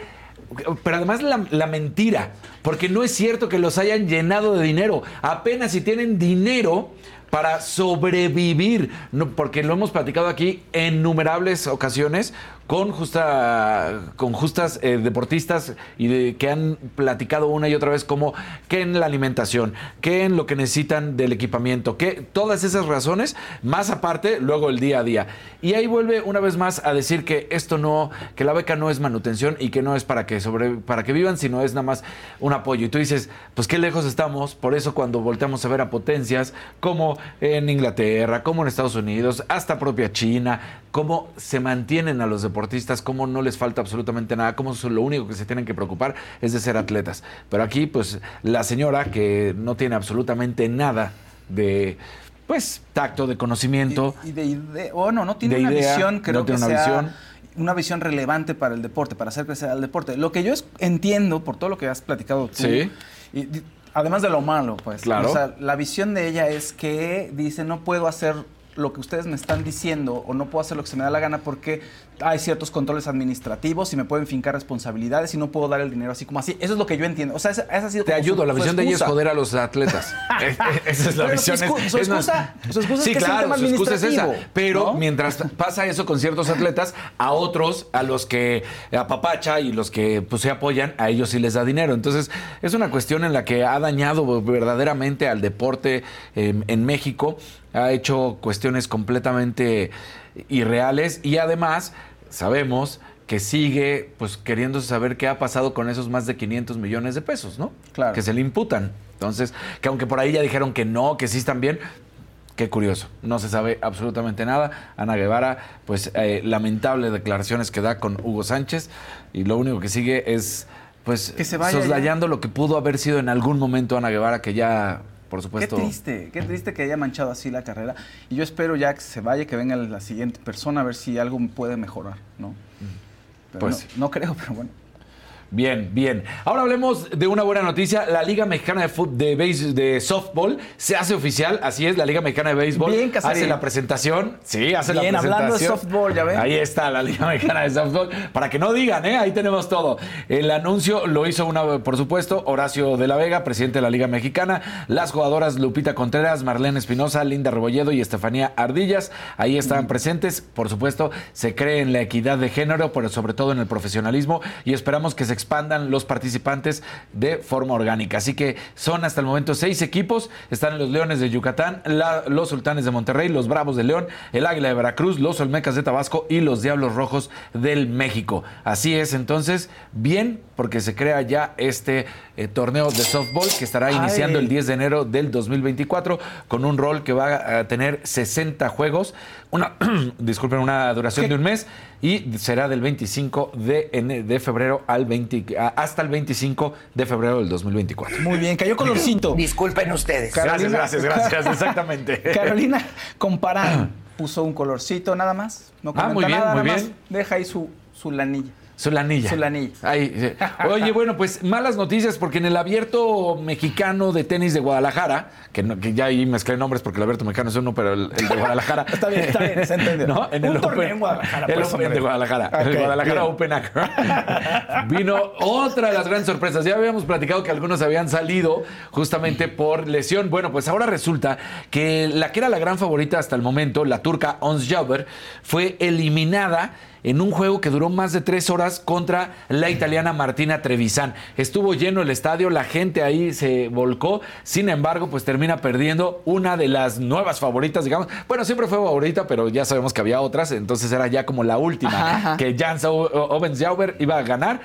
pero además la, mentira, porque no es cierto que los hayan llenado de dinero. Apenas si tienen dinero para sobrevivir, no, porque lo hemos platicado aquí en innumerables ocasiones con, justa, con justas eh, deportistas y que han platicado una y otra vez como que en la alimentación, que en lo que necesitan del equipamiento, que todas esas razones, más aparte, luego el día a día. Y ahí vuelve una vez más a decir que esto no, que la beca no es manutención y que no es para que sobre, para que vivan, sino es nada más un apoyo. Y tú dices, pues qué lejos estamos, por eso cuando volteamos a ver a potencias como en Inglaterra, como en Estados Unidos, hasta propia China, cómo se mantienen a los deportistas, cómo no les falta absolutamente nada, cómo son lo único que se tienen que preocupar es de ser atletas. Pero aquí, pues, la señora que no tiene absolutamente nada de, pues, tacto, de conocimiento. Y de idea. Oh, no, no tiene De una idea, visión, creo no tiene que una sea visión. una visión relevante para el deporte, para hacer crecer al deporte. Lo que yo entiendo, por todo lo que has platicado tú, Sí. y además de lo malo, pues. Claro. O sea, la visión de ella es que dice, no puedo hacer lo que ustedes me están diciendo o no puedo hacer lo que se me da la gana porque hay ciertos controles administrativos y me pueden fincar responsabilidades y no puedo dar el dinero así como así. Eso es lo que yo entiendo. O sea, esa, esa ha sido Te ayudo, su- la su visión de ella es joder a los atletas. Eh, eh, esa es la Pero su visión. su es más- excusa- su excusa es sí, que es un claro, su excusa es esa. Pero ¿no? mientras pasa eso con ciertos atletas, a otros, a los que apapacha y los que pues, se apoyan, a ellos sí les da dinero. Entonces, es una cuestión en la que ha dañado verdaderamente al deporte eh, en México. Ha hecho cuestiones completamente irreales y además sabemos que sigue pues queriendo saber qué ha pasado con esos más de 500 millones de pesos, ¿no? Claro. Que se le imputan. Entonces, que aunque por ahí ya dijeron que no, que sí están bien, qué curioso. No se sabe absolutamente nada. Ana Guevara, pues eh, lamentable declaraciones que da con Hugo Sánchez y lo único que sigue es pues Que se vaya soslayando lo que pudo haber sido en algún momento Ana Guevara que ya por Qué supuesto triste, qué triste que haya manchado así la carrera. Y yo espero ya que se vaya, que venga la siguiente persona a ver si algo puede mejorar, ¿no? Pero Pues no creo, pero bueno. Bien, bien. Ahora hablemos de una buena noticia. La Liga Mexicana de, fut- de, de Softball se hace oficial. Así es, la Liga Mexicana de Béisbol Bien, hace la presentación. Sí, hace Bien, la presentación. hablando de softball, ya ven. Ahí está la Liga Mexicana de Softball. Para que no digan, ¿eh? ahí tenemos todo. El anuncio lo hizo, una, por supuesto, Horacio de la Vega, presidente de la Liga Mexicana. Las jugadoras Lupita Contreras, Marlene Espinosa, Linda Rebolledo y Estefanía Ardillas. Ahí estaban presentes. Por supuesto, se cree en la equidad de género, pero sobre todo en el profesionalismo. Y esperamos que se expandan los participantes de forma orgánica. Así que son hasta el momento seis equipos. Están los Leones de Yucatán, la- los Sultanes de Monterrey, los Bravos de León, el Águila de Veracruz, los Olmecas de Tabasco y los Diablos Rojos del México. Así es, entonces, bien, porque se crea ya este eh, torneo de softball que estará Ay. iniciando el 10 de enero del 2024 con un rol que va a tener 60 juegos, una, disculpen, una duración de un mes y será del 25 de, de febrero al 20, a- hasta el 25 de febrero del 2024. Muy bien, cayó colorcito. Disculpen ustedes. Gracias, gracias, gracias, exactamente. Carolina Comparán puso un colorcito nada más. No Ah, muy comenta bien, nada, muy nada bien. más Deja ahí su, su lanilla. Su lanilla. Su lanilla. Ahí, sí. Oye, bueno, pues malas noticias porque en el abierto mexicano de tenis de Guadalajara, que, no- que ya ahí mezclé nombres porque el abierto mexicano es uno, pero el, el de Guadalajara. Está bien, está bien, se entendió. ¿No? En Un el torneo en Guadalajara, El Open de Guadalajara. El Guadalajara bien. Open. Vino otra de las grandes sorpresas. Ya habíamos platicado que algunos habían salido justamente por lesión. Bueno, pues ahora resulta que la que era la gran favorita hasta el momento, la turca Ons Jauber, fue eliminada en un juego que duró más de tres horas contra la italiana Martina Trevisan. Estuvo lleno el estadio, la gente ahí se volcó, sin embargo, pues termina perdiendo una de las nuevas favoritas, digamos. Bueno, siempre fue favorita, pero ya sabemos que había otras, entonces era ya como la última, Ajá, ajá. que Jan Ovensjauber iba a ganar.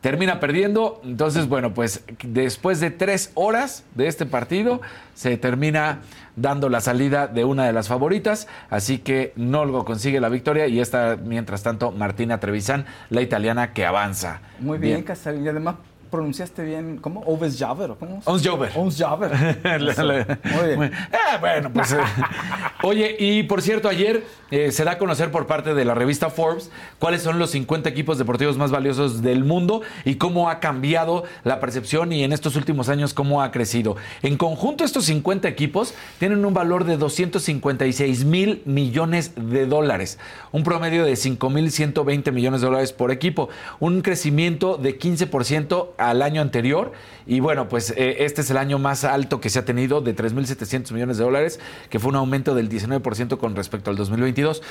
Termina perdiendo, entonces bueno, pues después de tres horas de este partido se termina dando la salida de una de las favoritas, así que Nolgo consigue la victoria y esta, mientras tanto, Martina Trevisan, la italiana que avanza. Muy bien, Casarín. Y además pronunciaste bien, ¿cómo? Oves Javer, ¿o ¿cómo? Ons Jauber. Ons Javer. Eh, bueno, pues. eh. Oye, y por cierto, ayer eh, se da a conocer por parte de la revista Forbes cuáles son los 50 equipos deportivos más valiosos del mundo y cómo ha cambiado la percepción y en estos últimos años cómo ha crecido. En conjunto, estos 50 equipos tienen un valor de 256 mil millones de dólares, un promedio de 5 mil 120 millones de dólares por equipo, un crecimiento de 15% al año anterior. Y bueno, pues eh, este es el año más alto que se ha tenido de 3.700 millones de dólares, que fue un aumento del 19% con respecto al 2022.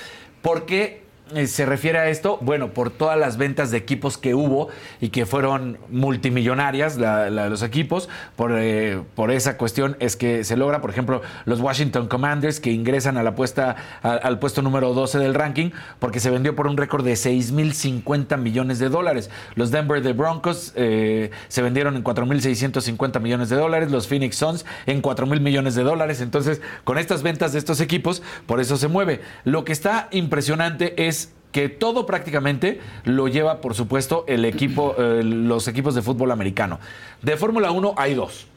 ¿Por qué se refiere a esto? Bueno, por todas las ventas de equipos que hubo y que fueron multimillonarias, los equipos. Por, eh, por esa cuestión es que se logra, por ejemplo, los Washington Commanders que ingresan a la puesta, al puesto número 12 del ranking porque se vendió por un récord de 6.050 millones de dólares. Los Denver de Broncos eh, se vendieron en 4.650 millones de dólares. Los Phoenix Suns en 4.000 millones de dólares. Entonces, con estas ventas de estos equipos, por eso se mueve. Lo que está impresionante es que todo prácticamente lo lleva, por supuesto, el equipo, eh, los equipos de fútbol americano. De Fórmula 1 hay dos.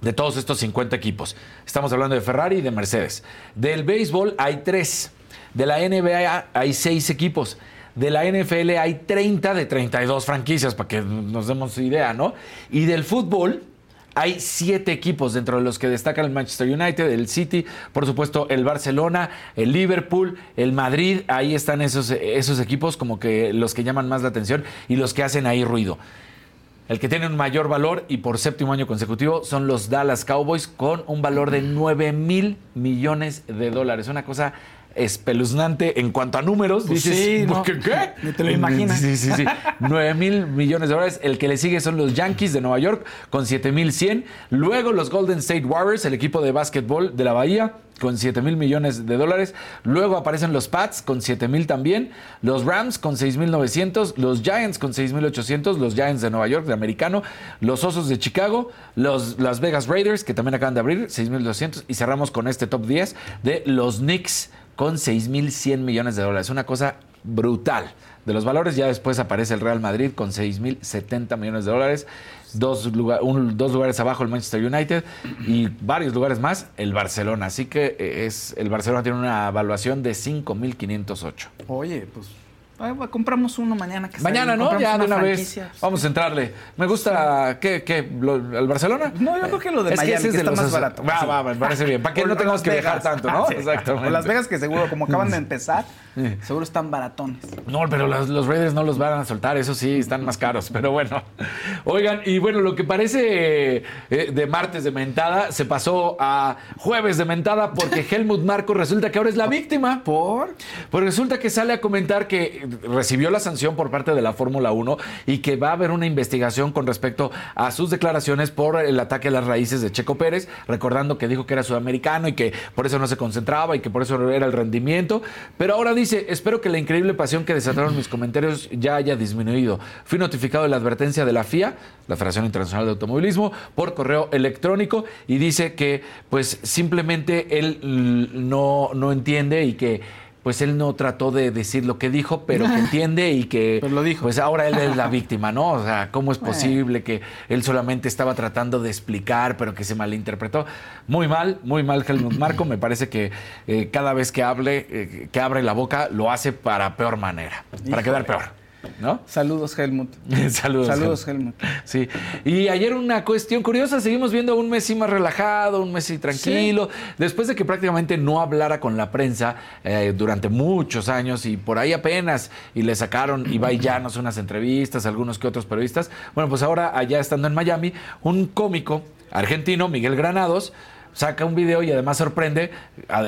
De todos estos 50 equipos. Estamos hablando de Ferrari y de Mercedes. Del béisbol hay tres. De la NBA hay seis equipos. De la NFL hay 30 de 32 franquicias, para que nos demos idea, ¿no? Y del fútbol hay siete equipos dentro de los que destacan el Manchester United, el City, por supuesto el Barcelona, el Liverpool, el Madrid. Ahí están esos, equipos como que los que llaman más la atención y los que hacen ahí ruido. El que tiene un mayor valor y por séptimo año consecutivo son los Dallas Cowboys con un valor de 9 mil millones de dólares. Una cosa espeluznante en cuanto a números. Pues Dices, sí, ¿no? ¿qué? qué? Ni te lo imaginas. Sí, sí, sí. 9 mil millones de dólares. El que le sigue son los Yankees de Nueva York con 7 mil 100. Luego los Golden State Warriors, el equipo de básquetbol de la Bahía con 7 mil millones de dólares. Luego aparecen los Pats con 7 mil también. Los Rams con 6 mil 900. Los Giants con 6 mil 800. Los Giants de Nueva York, de americano. Los Osos de Chicago. Los Las Vegas Raiders, que también acaban de abrir, 6 mil 200. Y cerramos con este top 10 de los Knicks con 6 mil 100 millones de dólares. Una cosa brutal. De los valores ya después aparece el Real Madrid con 6 mil 70 millones de dólares. Dos, lugares abajo el Manchester United y varios lugares más el Barcelona. Así que eh, es el Barcelona tiene una evaluación de 5.508. Oye, pues compramos uno mañana. Que Mañana, ¿no? compramos Ya de una vez. Vamos a entrarle. Me gusta, ¿qué? qué lo- ¿El Barcelona? No, yo creo que lo de Es que Miami, ese es que de está los más barato. Va, va, me parece bien. ¿Para qué O no tengamos que viajar tanto, no? Ah, sí. Exactamente. O Las Vegas que seguro, como acaban de empezar, seguro están baratones. No, pero los, los Raiders no los van a soltar, eso sí, están más caros. Pero bueno. Oigan, y bueno, lo que parece eh, de martes de mentada se pasó a jueves de mentada porque Helmut Marco resulta que ahora es la víctima. ¿Por? Pues resulta que sale a comentar que recibió la sanción por parte de la Fórmula 1 y que va a haber una investigación con respecto a sus declaraciones por el ataque a las raíces de Checo Pérez, recordando que dijo que era sudamericano y que por eso no se concentraba y que por eso era el rendimiento. Pero ahora dice, espero que la increíble pasión que desataron mis comentarios ya haya disminuido. Fui notificado de la advertencia de la FIA, la Federación Internacional de Automovilismo, por correo electrónico y dice que pues simplemente él mm, no, no entiende y que pues él no trató de decir lo que dijo, pero que entiende y que pues ahora él es la víctima, ¿no? O sea, ¿cómo es posible que él solamente estaba tratando de explicar, pero que se malinterpretó? Muy mal, muy mal Helmut Marco, me parece que eh, cada vez que hable, eh, que abre la boca, lo hace para peor manera, para quedar peor. ¿No? Saludos, Helmut. Saludos. Saludos, Helmut. Sí. Y ayer una cuestión curiosa, seguimos viendo a un Messi más relajado, un Messi tranquilo, después de que prácticamente no hablara con la prensa eh, durante muchos años y por ahí apenas, y le sacaron Ibai Llanos unas entrevistas, algunos que otros periodistas. Bueno, pues ahora allá estando en Miami, un cómico argentino, Miguel Granados, saca un video y además sorprende.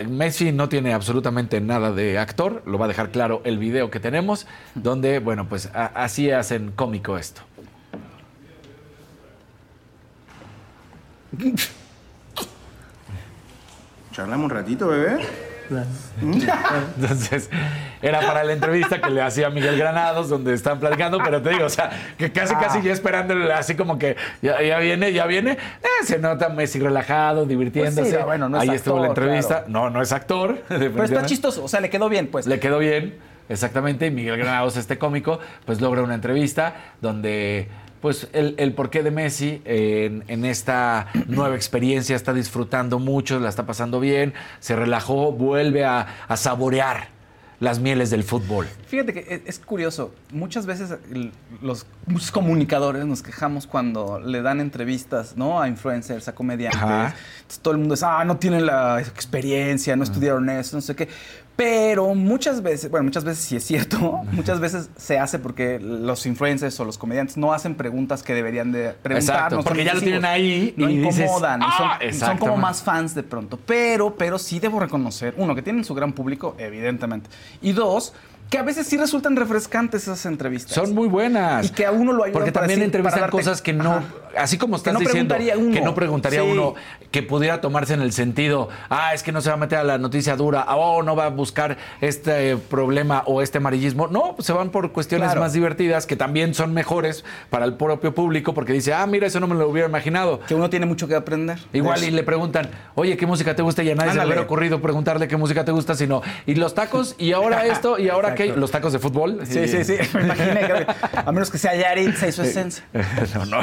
Messi no tiene absolutamente nada de actor, lo va a dejar claro el video que tenemos, donde, bueno, pues así hacen cómico esto. Charlamos un ratito, bebé. Entonces, era para la entrevista que le hacía Miguel Granados, donde están platicando, pero te digo, o sea, que casi, casi ya esperándole, así como que ya, ya viene, ya viene. Eh, se nota Messi relajado, divirtiéndose. Pues sí, bueno, no es Ahí estuvo la actor, entrevista. claro. No, no es actor. Pero está chistoso, o sea, le quedó bien, pues. Le quedó bien, exactamente. Y Miguel Granados, este cómico, pues logra una entrevista donde, pues, el, el porqué de Messi en, en esta nueva experiencia está disfrutando mucho, la está pasando bien, se relajó, vuelve a, a saborear las mieles del fútbol. Fíjate que es, es curioso. Muchas veces los muchos comunicadores nos quejamos cuando le dan entrevistas, ¿no? A influencers, a comediantes. Entonces, todo el mundo dice, ah, no tienen la experiencia, no estudiaron eso, no sé qué. Pero muchas veces, bueno, muchas veces sí es cierto, muchas veces se hace porque los influencers o los comediantes no hacen preguntas que deberían de preguntar. Exacto, no porque ya lo tienen ahí no y dices, incomodan, y "Ah", son, son como exactamente. más fans de pronto. Pero, pero sí debo reconocer, uno, que tienen su gran público, evidentemente. Y dos, que a veces sí resultan refrescantes esas entrevistas. Son muy buenas. Y que a uno lo ayudan Porque para también decir- entrevistan para darte- cosas que no, Ajá. así como estás no diciendo, preguntaría uno. que no preguntaría Sí. uno, que pudiera tomarse en el sentido, ah, es que no se va a meter a la noticia dura, oh, no va a buscar este problema o este amarillismo. No, pues se van por cuestiones Claro. más divertidas que también son mejores para el propio público porque dice, ah, mira, eso no me lo hubiera imaginado. Que uno tiene mucho que aprender. Igual y le preguntan, oye, ¿qué música te gusta? Y a nadie se le Ándale. hubiera ocurrido preguntarle qué música te gusta, sino, y los tacos, y ahora esto, y ahora qué, los tacos de fútbol. Sí, sí, sí. Me imaginé que a menos que sea Yaritza y su esencia. no, no.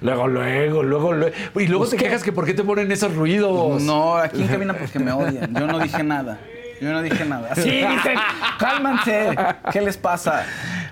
Luego, luego, luego, luego. Y luego Pues, te quejas que por qué te ponen esos ruidos. No, aquí en cabina porque me odian. Yo no dije nada. Yo no dije nada. Sí, dicen, cálmanse. ¿Qué les pasa?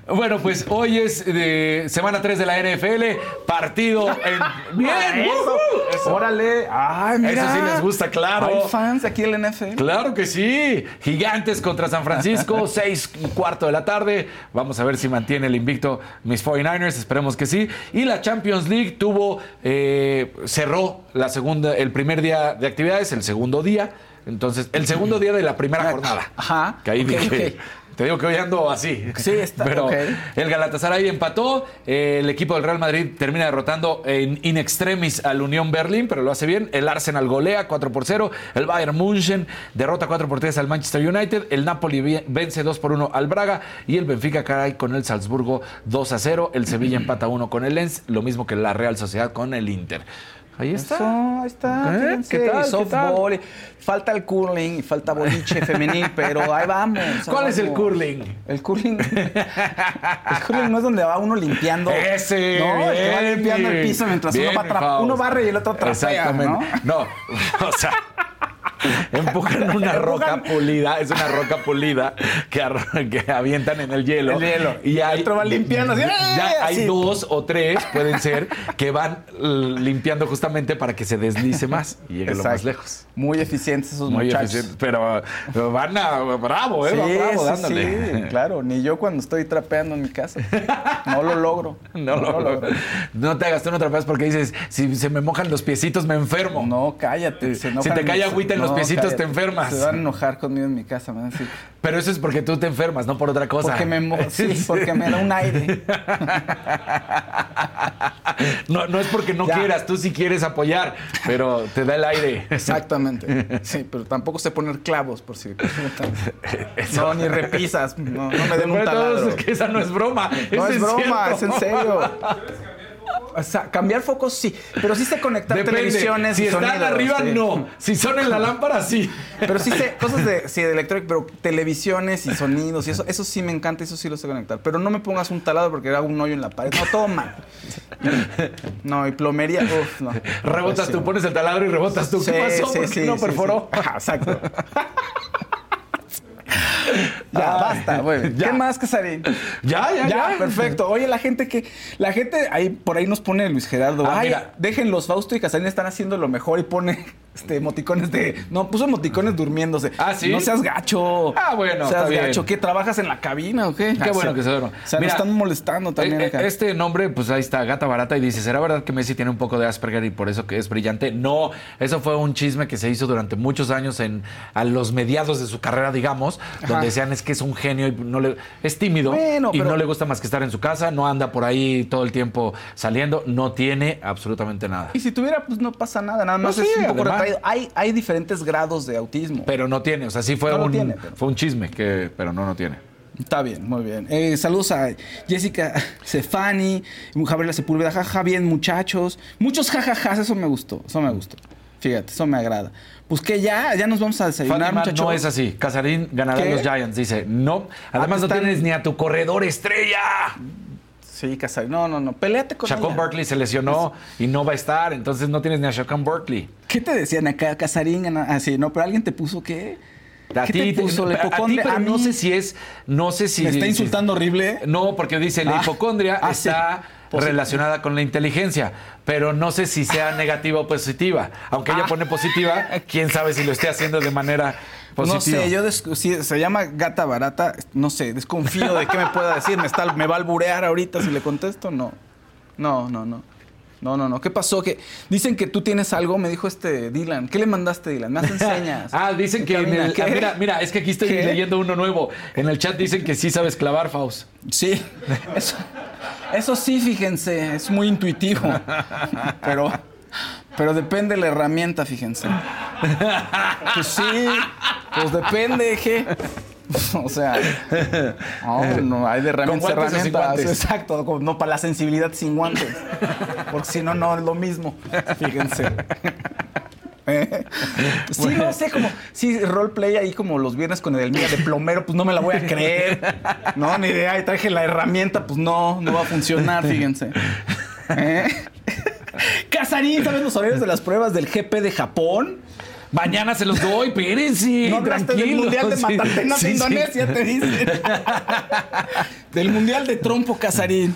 Bueno, pues hoy es de semana 3 de la NFL, partido en... ¡Bien! Eso. ¡Woohoo! Órale. Ay, mira. Eso sí les gusta, claro. Hay fans aquí del NFL. Claro que sí. Gigantes contra San Francisco, 6 y cuarto de la tarde. Vamos a ver si mantiene el invicto mis 49ers, esperemos que sí. Y la Champions League tuvo, eh, cerró la segunda, el primer día de actividades, el segundo día. Entonces, el segundo día de la primera jornada. Ajá. Que ahí Ok, dije, ok. Te digo que hoy ando así. Sí, está, Pero el Galatasaray empató. eh, el equipo del Real Madrid termina derrotando en in extremis al Unión Berlín, pero lo hace bien. El Arsenal golea 4 por 0. El Bayern München derrota 4 por 3 al Manchester United. El Napoli vence 2 por 1 al Braga. Y el Benfica cae con el Salzburgo 2 a 0. El Sevilla empata 1 con el Lens. Lo mismo que la Real Sociedad con el Inter. Ahí está. Eso, ahí está. ¿Eh? fíjense, ¿Qué tal? ¿Qué softball, y Falta el curling y falta boliche femenil, pero ahí vamos. ¿Cuál es el curling? El curling. El curling no es donde va uno limpiando. Ese, No, el que va bien, limpiando el bien. piso mientras Bien, uno va uno barre y el otro trapea, Exactamente. ¿no? No, o sea, empujan una roca pulida, es una roca pulida que, que avientan en el hielo. El hielo. Y hay, El otro va limpiando Ya ¡eh! hay dos o tres, pueden ser, que van limpiando justamente para que se deslice más y llegue lo más Exacto. lejos. Muy eficientes esos Muy muchachos. pero, pero van a bravo, ¿eh? Van Sí, bravo sí, dándole. sí, claro, ni yo cuando estoy trapeando en mi casa. No lo logro. No, lo- logro. no te hagas tú otra vez porque dices, si se me mojan los piecitos me enfermo. No, cállate. se Si te cae agüita en los No, piecitos cállate. te enfermas. Se van a enojar conmigo en mi casa, me van a decir. Pero eso es porque tú te enfermas, no por otra cosa. Porque me, sí, porque me da un aire. No, no es porque no Ya. quieras, tú sí quieres apoyar, pero te da el aire. Exactamente. Sí, pero tampoco sé poner clavos, por si. No, ni repisas. No, no me den un Pero taladro. es que esa no es broma. No es broma, cierto. es en serio. O sea, cambiar focos sí, pero sí sé conectar Depende. televisiones Si y están arriba, sí. no. Si son en la lámpara, sí. Pero sí sé cosas de, sí, de pero televisiones y sonidos y eso, eso sí me encanta, eso sí lo sé conectar. Pero no me pongas un taladro porque hago un hoyo en la pared. No, todo mal. No, y plomería, uff, no. Rebotas tú, pones el taladro y rebotas tú. ¿Qué pasó? sí, ¿Por qué no perforó? Ajá, Exacto. Ya, basta, güey. Ya. ¿Qué más, Casarín? Ya, ya, ya. perfecto. Oye, la gente que. La gente ahí por ahí nos pone Luis Gerardo. Ah, Ay, mira. déjenlos, Fausto y Casarín están haciendo lo mejor y pone este emoticones de. No, puso emoticones durmiéndose. Ah, ¿sí? No seas gacho. Ah, bueno, Seas está bien. gacho. ¿Qué? ¿Trabajas en la cabina o qué? Qué bueno que se. O sea, Mira, nos están molestando también Eh, eh, acá. Este nombre, pues ahí está, Gata Barata, y dice, ¿será verdad que Messi tiene un poco de Asperger y por eso que es brillante? No, eso fue un chisme que se hizo durante muchos años en a los mediados de su carrera, digamos, donde decían es que es un genio y no le es tímido Bueno, y pero- no le gusta más que estar en su casa, no anda por ahí todo el tiempo saliendo, no tiene absolutamente nada. Y si tuviera, pues no pasa nada. Nada más es sí, un poco además. retraído. Hay, hay diferentes grados de autismo. Pero no tiene, o sea, sí fue No un tiene, pero- fue un chisme que pero no no tiene. Está bien, muy bien. Eh, saludos a Jessica Cefani, Gabriela Sepúlveda, jaja, bien muchachos. Muchos jajajas, eso me gustó, eso me gustó. Fíjate, eso me agrada. Pues que ya, ya nos vamos a desayunar, Fátima muchachos. no es así. Casarín ganará ¿Qué? los Giants, dice. No, además no están- tienes ni a tu corredor estrella. Sí, Casarín. No, no, no. Peleate con Shaquon ella. Barkley se lesionó y no va a estar, entonces no tienes ni a Shaquon Barkley. ¿Qué te decían acá, Casarín? Así, no, pero alguien te puso qué. A ¿Qué ti, te puso? ¿La a ti, hipocondria? A no mí. sé si es, no sé si ¿Me está insultando horrible? No, porque dice la Ah. hipocondria Ah, sí. Relacionada con la inteligencia, pero no sé si sea negativa o positiva. Aunque ella Ah. pone positiva, quién sabe si lo esté haciendo de manera positiva. No sé, yo si se llama gata barata, no sé, desconfío de qué me pueda decir. ¿Me, está, ¿Me va a alburear ahorita si le contesto? No. No, no, no. No, no, no. ¿Qué pasó? Que dicen que tú tienes algo, me dijo este Dylan. ¿Qué le mandaste, Dylan? Me hace señas. Ah, dicen que en el. ah, mira, mira, es que aquí estoy ¿Qué? leyendo uno nuevo. En el chat dicen que sí sabes clavar, Faust. Sí, eso, eso sí, fíjense, es muy intuitivo. Pero, pero depende de la herramienta, fíjense. Pues sí, pues depende, ¿qué? O sea, no, no, hay de herramientas, ¿Con guantes o sin herramientas. Exacto, no para la sensibilidad sin guantes. Porque si no, no es lo mismo. Fíjense. ¿Eh? Sí, no sé, como, sí, roleplay ahí como los viernes con el mía de plomero, pues no me la voy a creer. No, ni idea, y traje la herramienta, pues no, no va a funcionar, fíjense. ¿Eh? Casarín, ¿sabes los horarios de las pruebas del GP de Japón? Mañana se los doy, espérense. No hablaste del. Mundial de Sí, Matatenas sí, de sí. Indonesia, te dice. del Mundial de Trompo Casarín.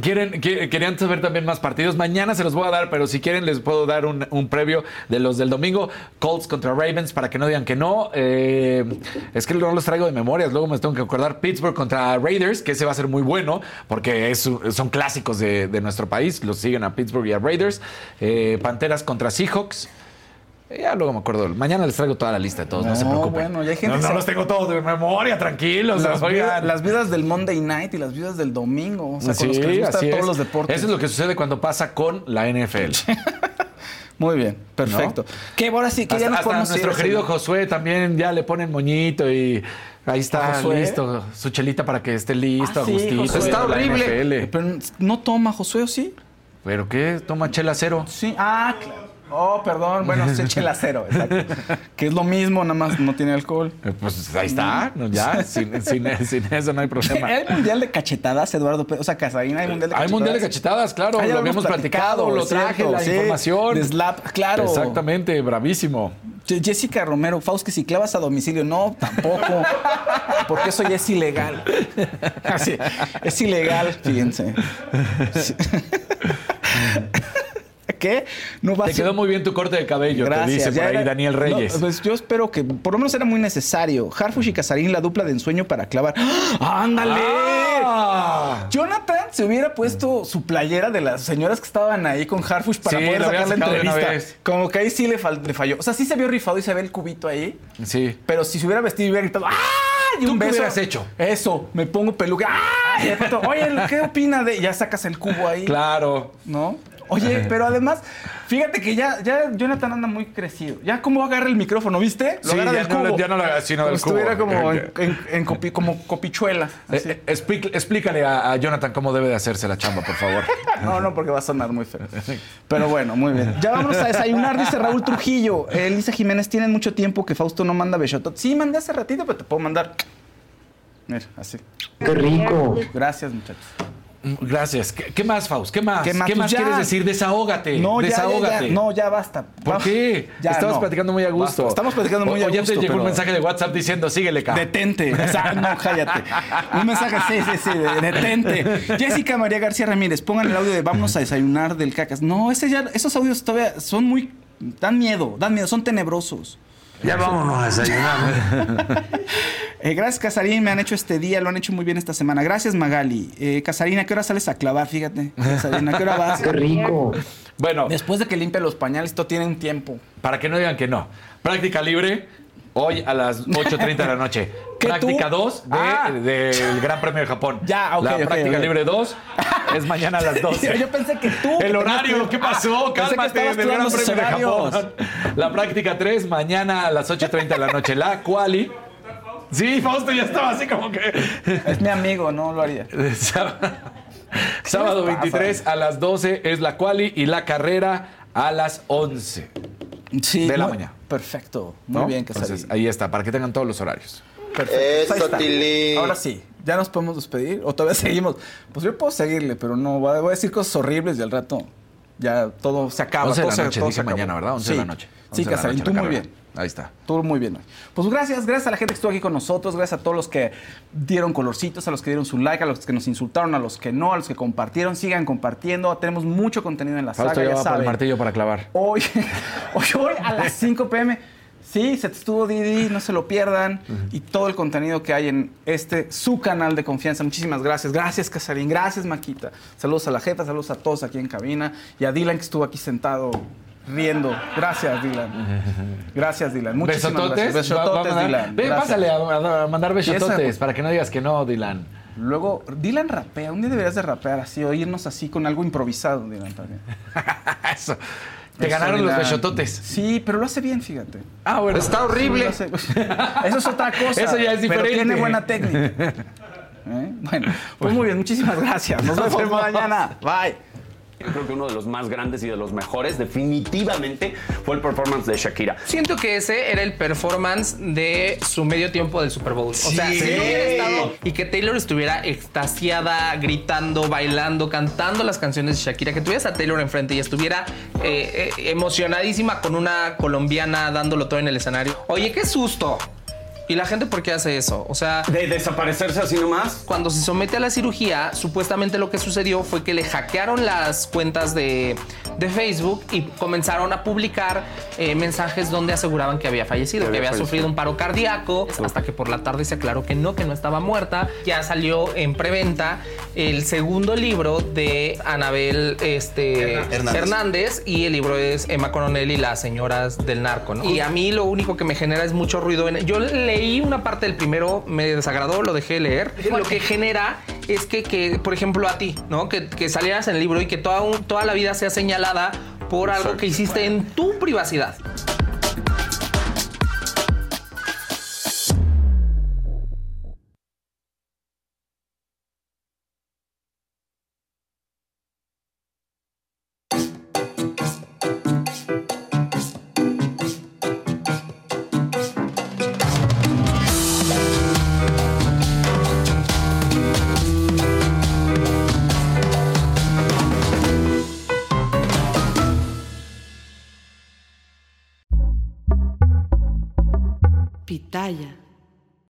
Quieren, qui- querían saber también más partidos. Mañana se los voy a dar, pero si quieren les puedo dar un, un previo de los del domingo. Colts contra Ravens, para que no digan que no. Eh, es que no los traigo de memorias, luego me tengo que acordar. Pittsburgh contra Raiders, que ese va a ser muy bueno, porque es- son clásicos de, de nuestro país. Los siguen a Pittsburgh y a Raiders. Eh, Panteras contra Seahawks. Eh, Ya luego me acuerdo. Mañana les traigo toda la lista de todos, no, se No, preocupen. bueno, ya hay gente no, no se- los tengo todos de memoria, tranquilos. Las, vidas, las vidas del Monday Night y las vidas del domingo. O sea, con los que les gustan todos es. los deportes. Eso es lo que sucede cuando pasa con la NFL. Muy bien, perfecto. Que ahora sí, que Hasta, ya nos hasta nuestro ir, querido. Josué también ya le ponen moñito y ahí está ¿A Josué? listo. Su chelita para que esté listo, Ah, sí, Agustito. La NFL. Pero no toma Josué, ¿o sí? ¿Pero qué? ¿Toma chela cero? Sí. Ah, claro. Oh, perdón. Bueno, se echa el acero, exacto. que es lo mismo, nada más no tiene alcohol. Eh, Pues ahí está, ya, sin, sin- sin eso no hay problema. ¿Hay mundial de cachetadas, Eduardo? Pérez? O sea, Casarín, hay mundial de Hay cachetadas. mundial de cachetadas, claro, Ah, lo lo habíamos platicado, platicado, lo es traje, cierto, la sí. información. De Slap, claro. Exactamente, bravísimo. Je- Jessica Romero, Faust, que si clavas a domicilio, no, tampoco. Porque eso ya es ilegal. Así, es ilegal, fíjense. Sí. ¿Qué? No va a Te ser- quedó muy bien tu corte de cabello, te dice por ahí Daniel Reyes. No, pues yo espero que por lo menos era muy necesario. Harfush y Casarín, la dupla de ensueño para clavar. ¡Ah! ¡Ándale! Ah. Jonathan se hubiera puesto su playera de las señoras que estaban ahí con Harfush para Sí, poder sacar la entrevista. vez. Como que ahí sí le, fal- le falló. O sea, sí se vio rifado y se ve el cubito ahí. Sí. Pero si se hubiera vestido y hubiera gritado, ¡ah! Y ¿Tú un qué beso. hubieras hecho? Eso, me pongo peluca. ¡Ah! Y de pronto, oye, ¿qué opina de.? Ya sacas el cubo ahí. Claro. ¿No? Oye, pero además, fíjate que ya, ya Jonathan anda muy crecido. Ya como agarra el micrófono, ¿viste? Lo Sí, agarra ya del no cubo. lo- ya no lo agarra, sino como del si estuviera cubo. como en, en- en copi- como copichuela. así. Eh, eh, explic- explícale a, a Jonathan cómo debe de hacerse la chamba, por favor. No, no, porque va a sonar muy feo. Pero bueno, muy bien. Ya vámonos a desayunar, dice Raúl Trujillo. Elisa Jiménez, tienen mucho tiempo que Fausto no manda besotot. Sí, mandé hace ratito, pero te puedo mandar. Mira, así. Qué rico. Gracias, muchachos. Gracias. ¿Qué, qué más, Faust? ¿Qué más? ¿Qué más? Pues quieres decir? Desahógate. No, ya, ya, Desahógate. ya. No, ya basta. ¿Por qué? Ya, Estabas no. platicando muy a gusto. Estamos platicando muy O- a o ya gusto, te llegó pero- un mensaje de WhatsApp diciendo, síguele, cabrón. Detente. O sea, no, cállate. Un mensaje, sí, sí, sí, de- detente. Jessica María García Ramírez, pongan el audio de vámonos a desayunar del cacas. No, ese ya, esos audios todavía son muy. Dan miedo, dan miedo, son tenebrosos. Ya vámonos a desayunar. Eh, gracias, Casarín. Me han hecho este día, lo han hecho muy bien esta semana. Gracias, Magali. Eh, Casarín, ¿a qué hora sales a clavar? Fíjate. Casarín, ¿a qué hora vas? Qué rico. Bueno, Después de que limpia los pañales, esto tiene un tiempo. para que no digan que no. Práctica libre, hoy a las 8.30 de la noche. ¿Qué, práctica tú? 2 de- Ah. del Gran Premio de Japón. Ya, ok, La ok, práctica ok. libre 2 es mañana a las 12. Yo pensé que tú. El horario, ¿qué pasó? Ah, pensé que Cálmate del Gran Premio de Japón. La práctica 3, mañana a las 8.30 de la noche. La quali. Sí, Fausto ya estaba así como que. Es mi amigo, no lo haría. Sábado les pasa? 23 a las 12 es la quali y la carrera a las 11 Sí, de la muy- mañana. Perfecto. Muy ¿no? bien, Casarín. Entonces, ahí está, para que tengan todos los horarios. Perfecto. Eso. Ahora sí, ya nos podemos despedir. O todavía seguimos. Pues yo puedo seguirle, pero no. Voy a, decir cosas horribles y al rato ya todo se acaba. 11 de la noche, se acabó. mañana, ¿verdad? 11 sí. de la noche. 11 Sí, Casarín, tú muy bien. Ahí está. Todo muy bien. Pues gracias, gracias a la gente que estuvo aquí con nosotros, gracias a todos los que dieron colorcitos, a los que dieron su like, a los que nos insultaron, a los que no, a los que compartieron. Sigan compartiendo. Tenemos mucho contenido en la Fausto saga, ya por el saben. martillo para clavar. Hoy, hoy, hoy a las 5 pm. Sí, se te estuvo Didi, no se lo pierdan. Y todo el contenido que hay en este, su canal de confianza. Muchísimas gracias. Gracias, Casarín. Gracias, Maquita. Saludos a la jefa, saludos a todos aquí en cabina. Y a Dylan que estuvo aquí sentado riendo. Gracias, Dylan. Gracias, Dylan. Muchísimas ¿Besototes? gracias. Va Besototes, Dylan. Ve, Gracias. pásale a, a mandar esa- besototes para que no digas que no, Dylan. Luego, Dylan rapea. Un día deberías de rapear así, o irnos así con algo improvisado, Dylan, también. Eso. Te Eso, ganaron los besototes. Sí, pero lo hace bien, fíjate. Ah, bueno. Está horrible. Eso es otra cosa. Eso ya es Pero diferente. tiene buena técnica. ¿Eh? Bueno, pues muy bien, muchísimas gracias. Nos vemos. mañana. Bye. Yo creo que uno de los más grandes y de los mejores definitivamente fue el performance de Shakira. Siento que ese era el performance de su medio tiempo del Super Bowl. O sea, Sí. si no hubiera estado y que Taylor estuviera extasiada, gritando, bailando, cantando las canciones de Shakira, que tuvieras a Taylor enfrente y estuviera eh, eh, emocionadísima con una colombiana dándolo todo en el escenario. Oye, qué susto. ¿Y la gente por qué hace eso? O sea... ¿De desaparecerse así nomás? Cuando se somete a la cirugía, supuestamente lo que sucedió fue que le hackearon las cuentas de, de Facebook y comenzaron a publicar eh, mensajes donde aseguraban que había fallecido, que había había fallecido. sufrido un paro cardíaco, hasta que por la tarde se aclaró que no, que no estaba muerta. Ya salió en preventa el segundo libro de Anabel este, Hernández. Hernández. y el libro es Emma Coronel y las señoras del narco. ¿no? Y a mí lo único que me genera es mucho ruido. En, yo leí una parte del primero, me desagradó, lo dejé de leer. Lo que genera es que, que, por ejemplo, a ti, ¿no? Que, que salieras en el libro y que toda, un- toda la vida sea señalada por algo que hiciste en tu privacidad.